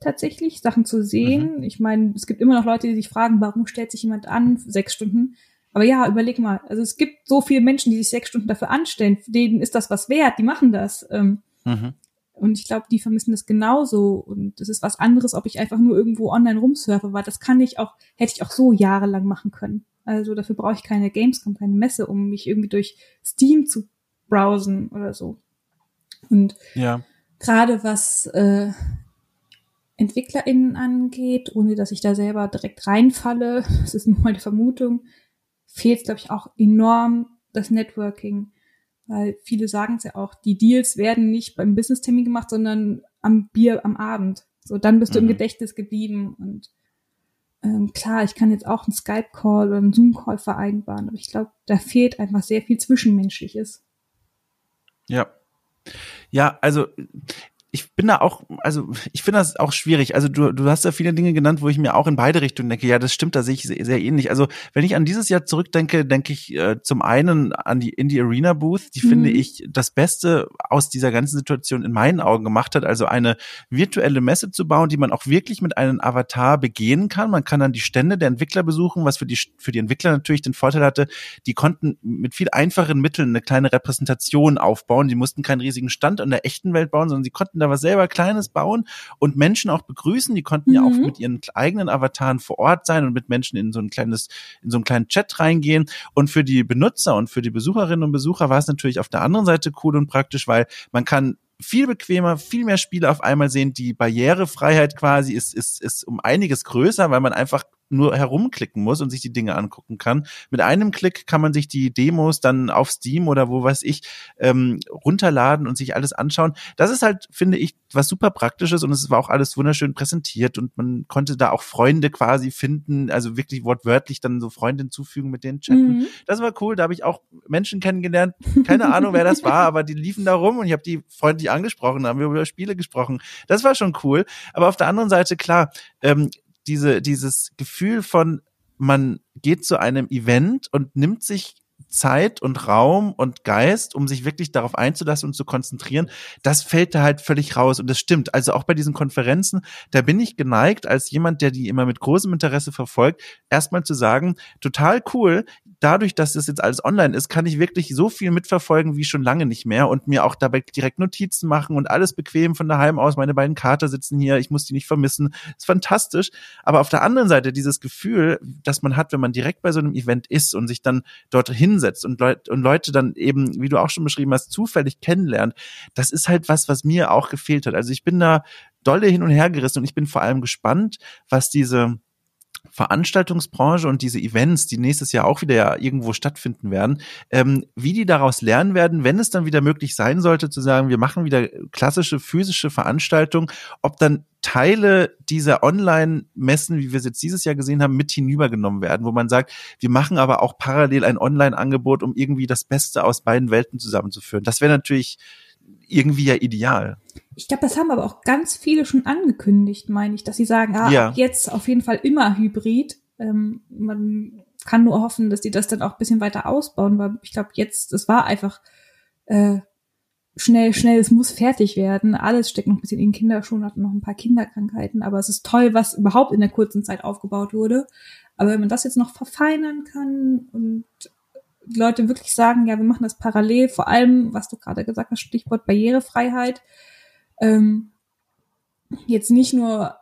tatsächlich, Sachen zu sehen. Mhm. Ich meine, es gibt immer noch Leute, die sich fragen, warum stellt sich jemand an sechs Stunden? Aber ja, überleg mal, also es gibt so viele Menschen, die sich sechs Stunden dafür anstellen, denen ist das was wert, die machen das. Ähm, mhm. Und ich glaube, die vermissen das genauso. Und es ist was anderes, ob ich einfach nur irgendwo online rumsurfe, weil das kann ich auch, hätte ich auch so jahrelang machen können. Also dafür brauche ich keine Gamescom, keine Messe, um mich irgendwie durch Steam zu browsen oder so. Und ja gerade was äh, EntwicklerInnen angeht, ohne dass ich da selber direkt reinfalle, <laughs> das ist nur meine Vermutung, fehlt, glaube ich, auch enorm das Networking. Weil viele sagen es ja auch, die Deals werden nicht beim Business-Termin gemacht, sondern am Bier am Abend. So, dann bist mhm. du im mhm. Gedächtnis geblieben. Und ähm, klar, ich kann jetzt auch einen Skype-Call oder einen Zoom-Call vereinbaren, aber ich glaube, da fehlt einfach sehr viel Zwischenmenschliches. Ja. Ja, also ich bin da auch, also ich finde das auch schwierig. Also du, du hast ja viele Dinge genannt, wo ich mir auch in beide Richtungen denke, ja, das stimmt, da sehe ich sehr, sehr ähnlich. Also wenn ich an dieses Jahr zurückdenke, denke ich äh, zum einen an die Indie Arena Booth, die mhm. finde ich das Beste aus dieser ganzen Situation in meinen Augen gemacht hat. Also eine virtuelle Messe zu bauen, die man auch wirklich mit einem Avatar begehen kann. Man kann dann die Stände der Entwickler besuchen, was für die, für die Entwickler natürlich den Vorteil hatte, die konnten mit viel einfachen Mitteln eine kleine Repräsentation aufbauen. Die mussten keinen riesigen Stand in der echten Welt bauen, sondern sie konnten da was selber Kleines bauen und Menschen auch begrüßen. Die konnten mhm. ja auch mhm. mit ihren eigenen Avataren vor Ort sein und mit Menschen in so ein kleines, in so einen kleinen Chat reingehen. Und für die Benutzer und für die Besucherinnen und Besucher war es natürlich auf der anderen Seite cool und praktisch, weil man kann viel bequemer, viel mehr Spiele auf einmal sehen. Die Barrierefreiheit quasi ist, ist, ist um einiges größer, weil man einfach nur herumklicken muss und sich die Dinge angucken kann. Mit einem Klick kann man sich die Demos dann auf Steam oder wo weiß ich ähm, runterladen und sich alles anschauen. Das ist halt, finde ich, was super praktisches und es war auch alles wunderschön präsentiert und man konnte da auch Freunde quasi finden, also wirklich wortwörtlich dann so Freunde hinzufügen mit denen chatten. Mhm. Das war cool, da habe ich auch Menschen kennengelernt. Keine Ahnung, wer das war, aber die liefen da rum und ich habe die freundlich angesprochen, haben wir über Spiele gesprochen. Das war schon cool. Aber auf der anderen Seite, klar, ähm, diese, dieses Gefühl von, man geht zu einem Event und nimmt sich Zeit und Raum und Geist, um sich wirklich darauf einzulassen und zu konzentrieren, das fällt da halt völlig raus. Und das stimmt. Also auch bei diesen Konferenzen, da bin ich geneigt, als jemand, der die immer mit großem Interesse verfolgt, erstmal zu sagen, total cool, dadurch, dass das jetzt alles online ist, kann ich wirklich so viel mitverfolgen wie schon lange nicht mehr und mir auch dabei direkt Notizen machen und alles bequem von daheim aus. Meine beiden Kater sitzen hier, ich muss die nicht vermissen. Ist fantastisch. Aber auf der anderen Seite dieses Gefühl, das man hat, wenn man direkt bei so einem Event ist und sich dann dort hinsetzt und, Leut und Leute dann eben, wie du auch schon beschrieben hast, zufällig kennenlernt, das ist halt was, was mir auch gefehlt hat. Also ich bin da dolle hin und her gerissen und ich bin vor allem gespannt, was diese Veranstaltungsbranche und diese Events, die nächstes Jahr auch wieder ja irgendwo stattfinden werden, ähm, wie die daraus lernen werden, wenn es dann wieder möglich sein sollte, zu sagen, wir machen wieder klassische physische Veranstaltungen, ob dann Teile dieser Online-Messen, wie wir es jetzt dieses Jahr gesehen haben, mit hinübergenommen werden, wo man sagt, wir machen aber auch parallel ein Online-Angebot, um irgendwie das Beste aus beiden Welten zusammenzuführen. Das wäre natürlich irgendwie ja ideal. Ich glaube, das haben aber auch ganz viele schon angekündigt, meine ich, dass sie sagen, ah, ja. jetzt auf jeden Fall immer Hybrid. Ähm, man kann nur hoffen, dass die das dann auch ein bisschen weiter ausbauen, weil ich glaube, jetzt, es war einfach äh, schnell, schnell, es muss fertig werden. Alles steckt noch ein bisschen in den Kinderschuhen, hat noch ein paar Kinderkrankheiten, aber es ist toll, was überhaupt in der kurzen Zeit aufgebaut wurde. Aber wenn man das jetzt noch verfeinern kann und Leute wirklich sagen, ja, wir machen das parallel, vor allem, was du gerade gesagt hast, Stichwort Barrierefreiheit, ähm, jetzt nicht nur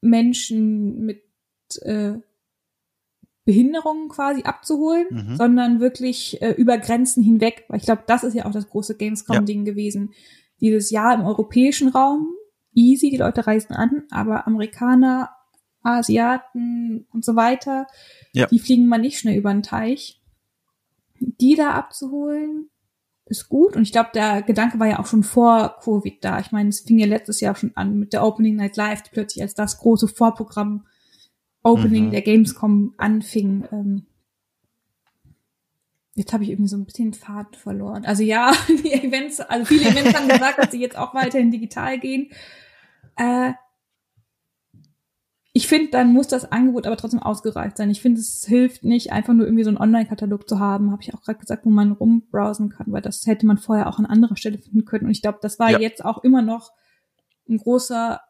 Menschen mit äh, Behinderungen quasi abzuholen, mhm. sondern wirklich äh, über Grenzen hinweg. Weil ich glaube, das ist ja auch das große Gamescom-Ding ja. gewesen. Dieses Jahr im europäischen Raum, easy, die Leute reisen an, aber Amerikaner, Asiaten und so weiter, ja. die fliegen mal nicht schnell über den Teich. Die da abzuholen, ist gut. Und ich glaube, der Gedanke war ja auch schon vor Covid da. Ich meine, es fing ja letztes Jahr schon an mit der Opening Night Live, die plötzlich als das große Vorprogramm Opening mhm. der Gamescom anfing. Ähm, jetzt habe ich irgendwie so ein bisschen Fahrt verloren. Also ja, <laughs> die Events, also viele Events haben gesagt, dass sie jetzt auch weiterhin digital gehen. Äh, ich finde, dann muss das Angebot aber trotzdem ausgereift sein. Ich finde, es hilft nicht, einfach nur irgendwie so einen Online-Katalog zu haben, habe ich auch gerade gesagt, wo man rumbrowsen kann, weil das hätte man vorher auch an anderer Stelle finden können. Und ich glaube, das war ja. jetzt auch immer noch ein großer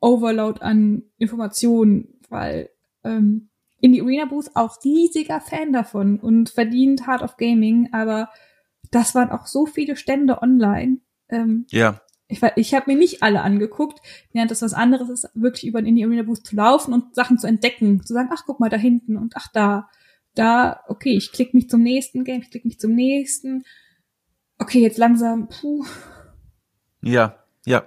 Overload an Informationen, weil ähm, in die Arena Booth auch riesiger Fan davon und verdient Hard of Gaming, aber das waren auch so viele Stände online. Ähm, ja ich, ich habe mir nicht alle angeguckt, während das was anderes ist, wirklich über den Indie Arena Booth zu laufen und Sachen zu entdecken, zu sagen, ach guck mal da hinten und ach da, da, okay, ich klicke mich zum nächsten Game, ich klicke mich zum nächsten. Okay, jetzt langsam, puh. Ja, ja.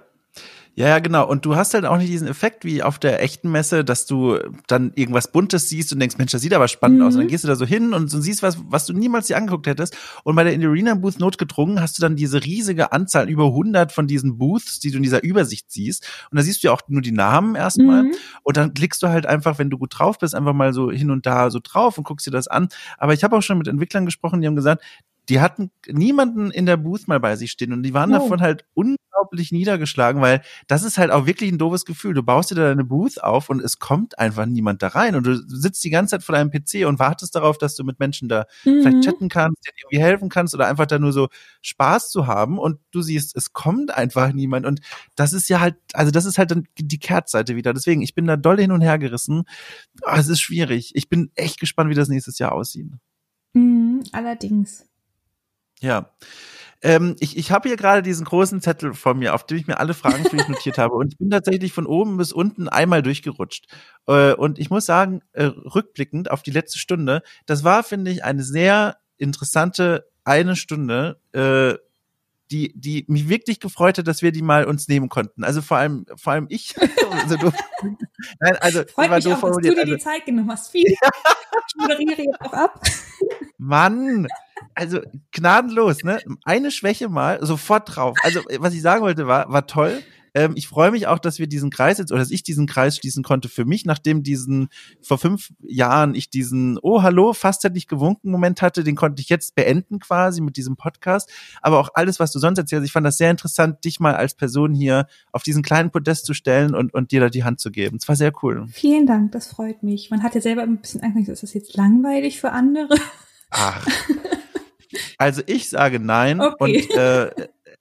Ja, ja, genau. Und du hast halt auch nicht diesen Effekt wie auf der echten Messe, dass du dann irgendwas Buntes siehst und denkst, Mensch, das sieht aber spannend mhm. aus. Und dann gehst du da so hin und, so siehst was, was du niemals dir angeguckt hättest. Und bei der Arena Booth notgedrungen hast du dann diese riesige Anzahl, über 100 von diesen Booths, die du in dieser Übersicht siehst. Und da siehst du ja auch nur die Namen erstmal. Mhm. Und dann klickst du halt einfach, wenn du gut drauf bist, einfach mal so hin und da so drauf und guckst dir das an. Aber ich habe auch schon mit Entwicklern gesprochen, die haben gesagt, die hatten niemanden in der Booth mal bei sich stehen und die waren oh. davon halt unglaublich niedergeschlagen, weil das ist halt auch wirklich ein doofes Gefühl. Du baust dir da deine Booth auf und es kommt einfach niemand da rein und du sitzt die ganze Zeit vor deinem PC und wartest darauf, dass du mit Menschen da mhm. vielleicht chatten kannst, dir irgendwie helfen kannst oder einfach da nur so Spaß zu haben und du siehst, es kommt einfach niemand und das ist ja halt, also das ist halt dann die Kehrtseite wieder. Deswegen, ich bin da doll hin und her gerissen. Oh, es ist schwierig. Ich bin echt gespannt, wie das nächstes Jahr aussieht. Mhm, allerdings. Ja. Ähm, ich ich habe hier gerade diesen großen Zettel vor mir, auf dem ich mir alle Fragen für dich notiert habe. Und ich bin tatsächlich von oben bis unten einmal durchgerutscht. Äh, und ich muss sagen, äh, rückblickend auf die letzte Stunde, das war, finde ich, eine sehr interessante eine Stunde, äh, die, die mich wirklich gefreut hat, dass wir die mal uns nehmen konnten. Also vor allem, vor allem ich. <laughs> also du, nein, also Freut mich auch, dass du dir die also Zeit genommen hast. Viel. <laughs> ich moderiere jetzt auch ab. Mann, also gnadenlos, ne? Eine Schwäche mal, sofort drauf. Also, was ich sagen wollte, war, war toll. Ähm, ich freue mich auch, dass wir diesen Kreis jetzt, oder dass ich diesen Kreis schließen konnte für mich, nachdem diesen, vor fünf Jahren ich diesen, oh, hallo, fast hätte ich gewunken Moment hatte, den konnte ich jetzt beenden quasi mit diesem Podcast. Aber auch alles, was du sonst erzählst, ich fand das sehr interessant, dich mal als Person hier auf diesen kleinen Podest zu stellen und, und dir da die Hand zu geben. Es war sehr cool. Vielen Dank, das freut mich. Man hat ja selber ein bisschen Angst, ist das jetzt langweilig für andere? Ach. <laughs> Also ich sage nein okay. und äh,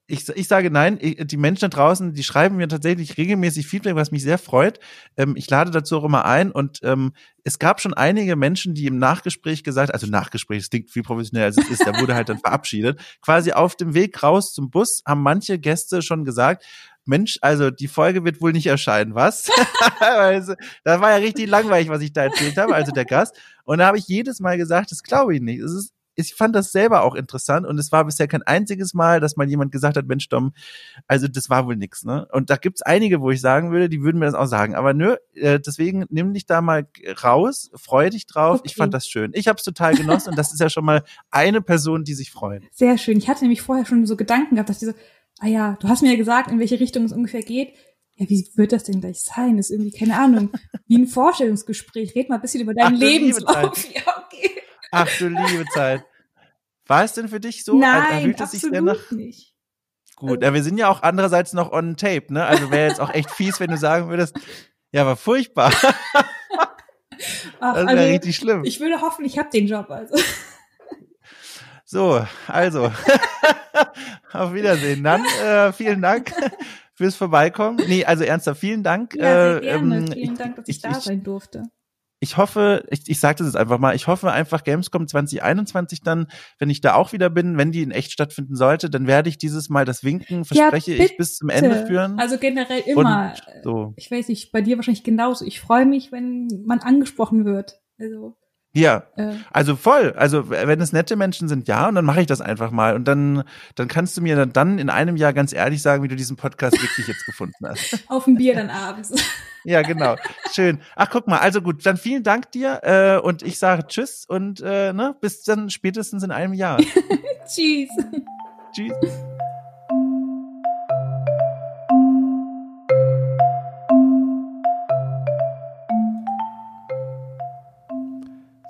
ich, ich sage nein. Die Menschen da draußen, die schreiben mir tatsächlich regelmäßig Feedback, was mich sehr freut. Ähm, ich lade dazu auch immer ein und ähm, es gab schon einige Menschen, die im Nachgespräch gesagt, also Nachgespräch, es klingt viel professioneller als es ist, da wurde halt dann <laughs> verabschiedet. Quasi auf dem Weg raus zum Bus haben manche Gäste schon gesagt, Mensch, also die Folge wird wohl nicht erscheinen, was? <laughs> also, das war ja richtig langweilig, was ich da erzählt habe, also der Gast. Und da habe ich jedes Mal gesagt, das glaube ich nicht. Es ist ich fand das selber auch interessant und es war bisher kein einziges Mal, dass mal jemand gesagt hat, Mensch, Dom, also das war wohl nix, ne? Und da gibt's einige, wo ich sagen würde, die würden mir das auch sagen. Aber nö, äh, deswegen nimm dich da mal raus, freu dich drauf. Okay. Ich fand das schön. Ich habe es total genossen und das ist ja schon mal eine Person, die sich freut. Sehr schön. Ich hatte nämlich vorher schon so Gedanken gehabt, dass diese, ah ja, du hast mir ja gesagt, in welche Richtung es ungefähr geht. Ja, wie wird das denn gleich sein? Das ist irgendwie, keine Ahnung, wie ein Vorstellungsgespräch. Red mal ein bisschen über deinen Ach, Lebenslauf. <laughs> Ja, okay. Ach du liebe Zeit. War es denn für dich so? Nein, absolut nicht. Gut, ja, wir sind ja auch andererseits noch on tape, ne? Also wäre jetzt auch echt fies, wenn du sagen würdest, ja, war furchtbar. Ach, das wäre also, richtig schlimm. Ich würde hoffen, ich habe den Job also. So, also <laughs> auf Wiedersehen. Dann äh, vielen Dank fürs Vorbeikommen. Nee, also ernsthaft, vielen Dank. Ja, sehr äh, gerne. Ähm, vielen Dank, dass ich, ich da sein durfte ich hoffe, ich, ich sage das jetzt einfach mal, ich hoffe einfach Gamescom 2021 dann, wenn ich da auch wieder bin, wenn die in echt stattfinden sollte, dann werde ich dieses Mal das Winken, verspreche ja, ich, bis zum Ende führen. Also generell immer. so. Ich weiß nicht, bei dir wahrscheinlich genauso. Ich freue mich, wenn man angesprochen wird. Also ja, äh. also voll. Also wenn es nette Menschen sind, ja, und dann mache ich das einfach mal. Und dann, dann kannst du mir dann in einem Jahr ganz ehrlich sagen, wie du diesen Podcast wirklich jetzt gefunden hast. <laughs> Auf dem Bier dann abends. <laughs> ja, genau. Schön. Ach, guck mal. Also gut, dann vielen Dank dir äh, und ich sage Tschüss und äh, ne, bis dann spätestens in einem Jahr. <laughs> Tschüss. Tschüss.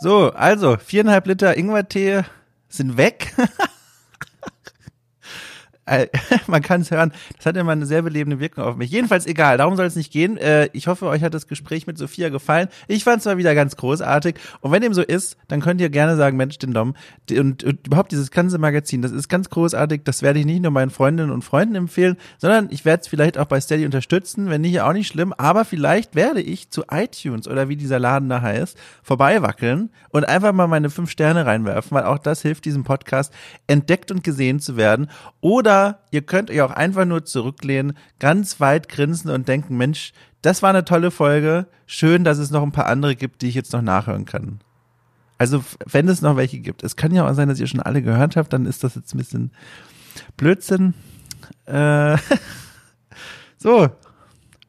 So, also viereinhalb Liter Ingwertee sind weg. <laughs> Äh, <laughs> man kann es hören, das hat immer eine sehr belebende Wirkung auf mich. Jedenfalls egal, darum soll es nicht gehen. Äh, ich hoffe, euch hat das Gespräch mit Sophia gefallen. Ich fand es mal wieder ganz großartig. Und wenn dem so ist, dann könnt ihr gerne sagen, Mensch, den Dom. Und, und überhaupt dieses ganze Magazin, das ist ganz großartig. Das werde ich nicht nur meinen Freundinnen und Freunden empfehlen, sondern ich werde es vielleicht auch bei Steady unterstützen. Wenn nicht, auch nicht schlimm. Aber vielleicht werde ich zu iTunes oder wie dieser Laden da heißt, vorbeiwackeln und einfach mal meine fünf Sterne reinwerfen, weil auch das hilft diesem Podcast, entdeckt und gesehen zu werden. Oder oder ihr könnt euch auch einfach nur zurücklehnen, ganz weit grinsen und denken, Mensch, das war eine tolle Folge. Schön, dass es noch ein paar andere gibt, die ich jetzt noch nachhören kann. Also, wenn es noch welche gibt. Es kann ja auch sein, dass ihr schon alle gehört habt, dann ist das jetzt ein bisschen Blödsinn. Äh, <laughs> so,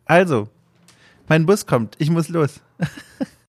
Also, mein Bus kommt. Ich muss los. <laughs>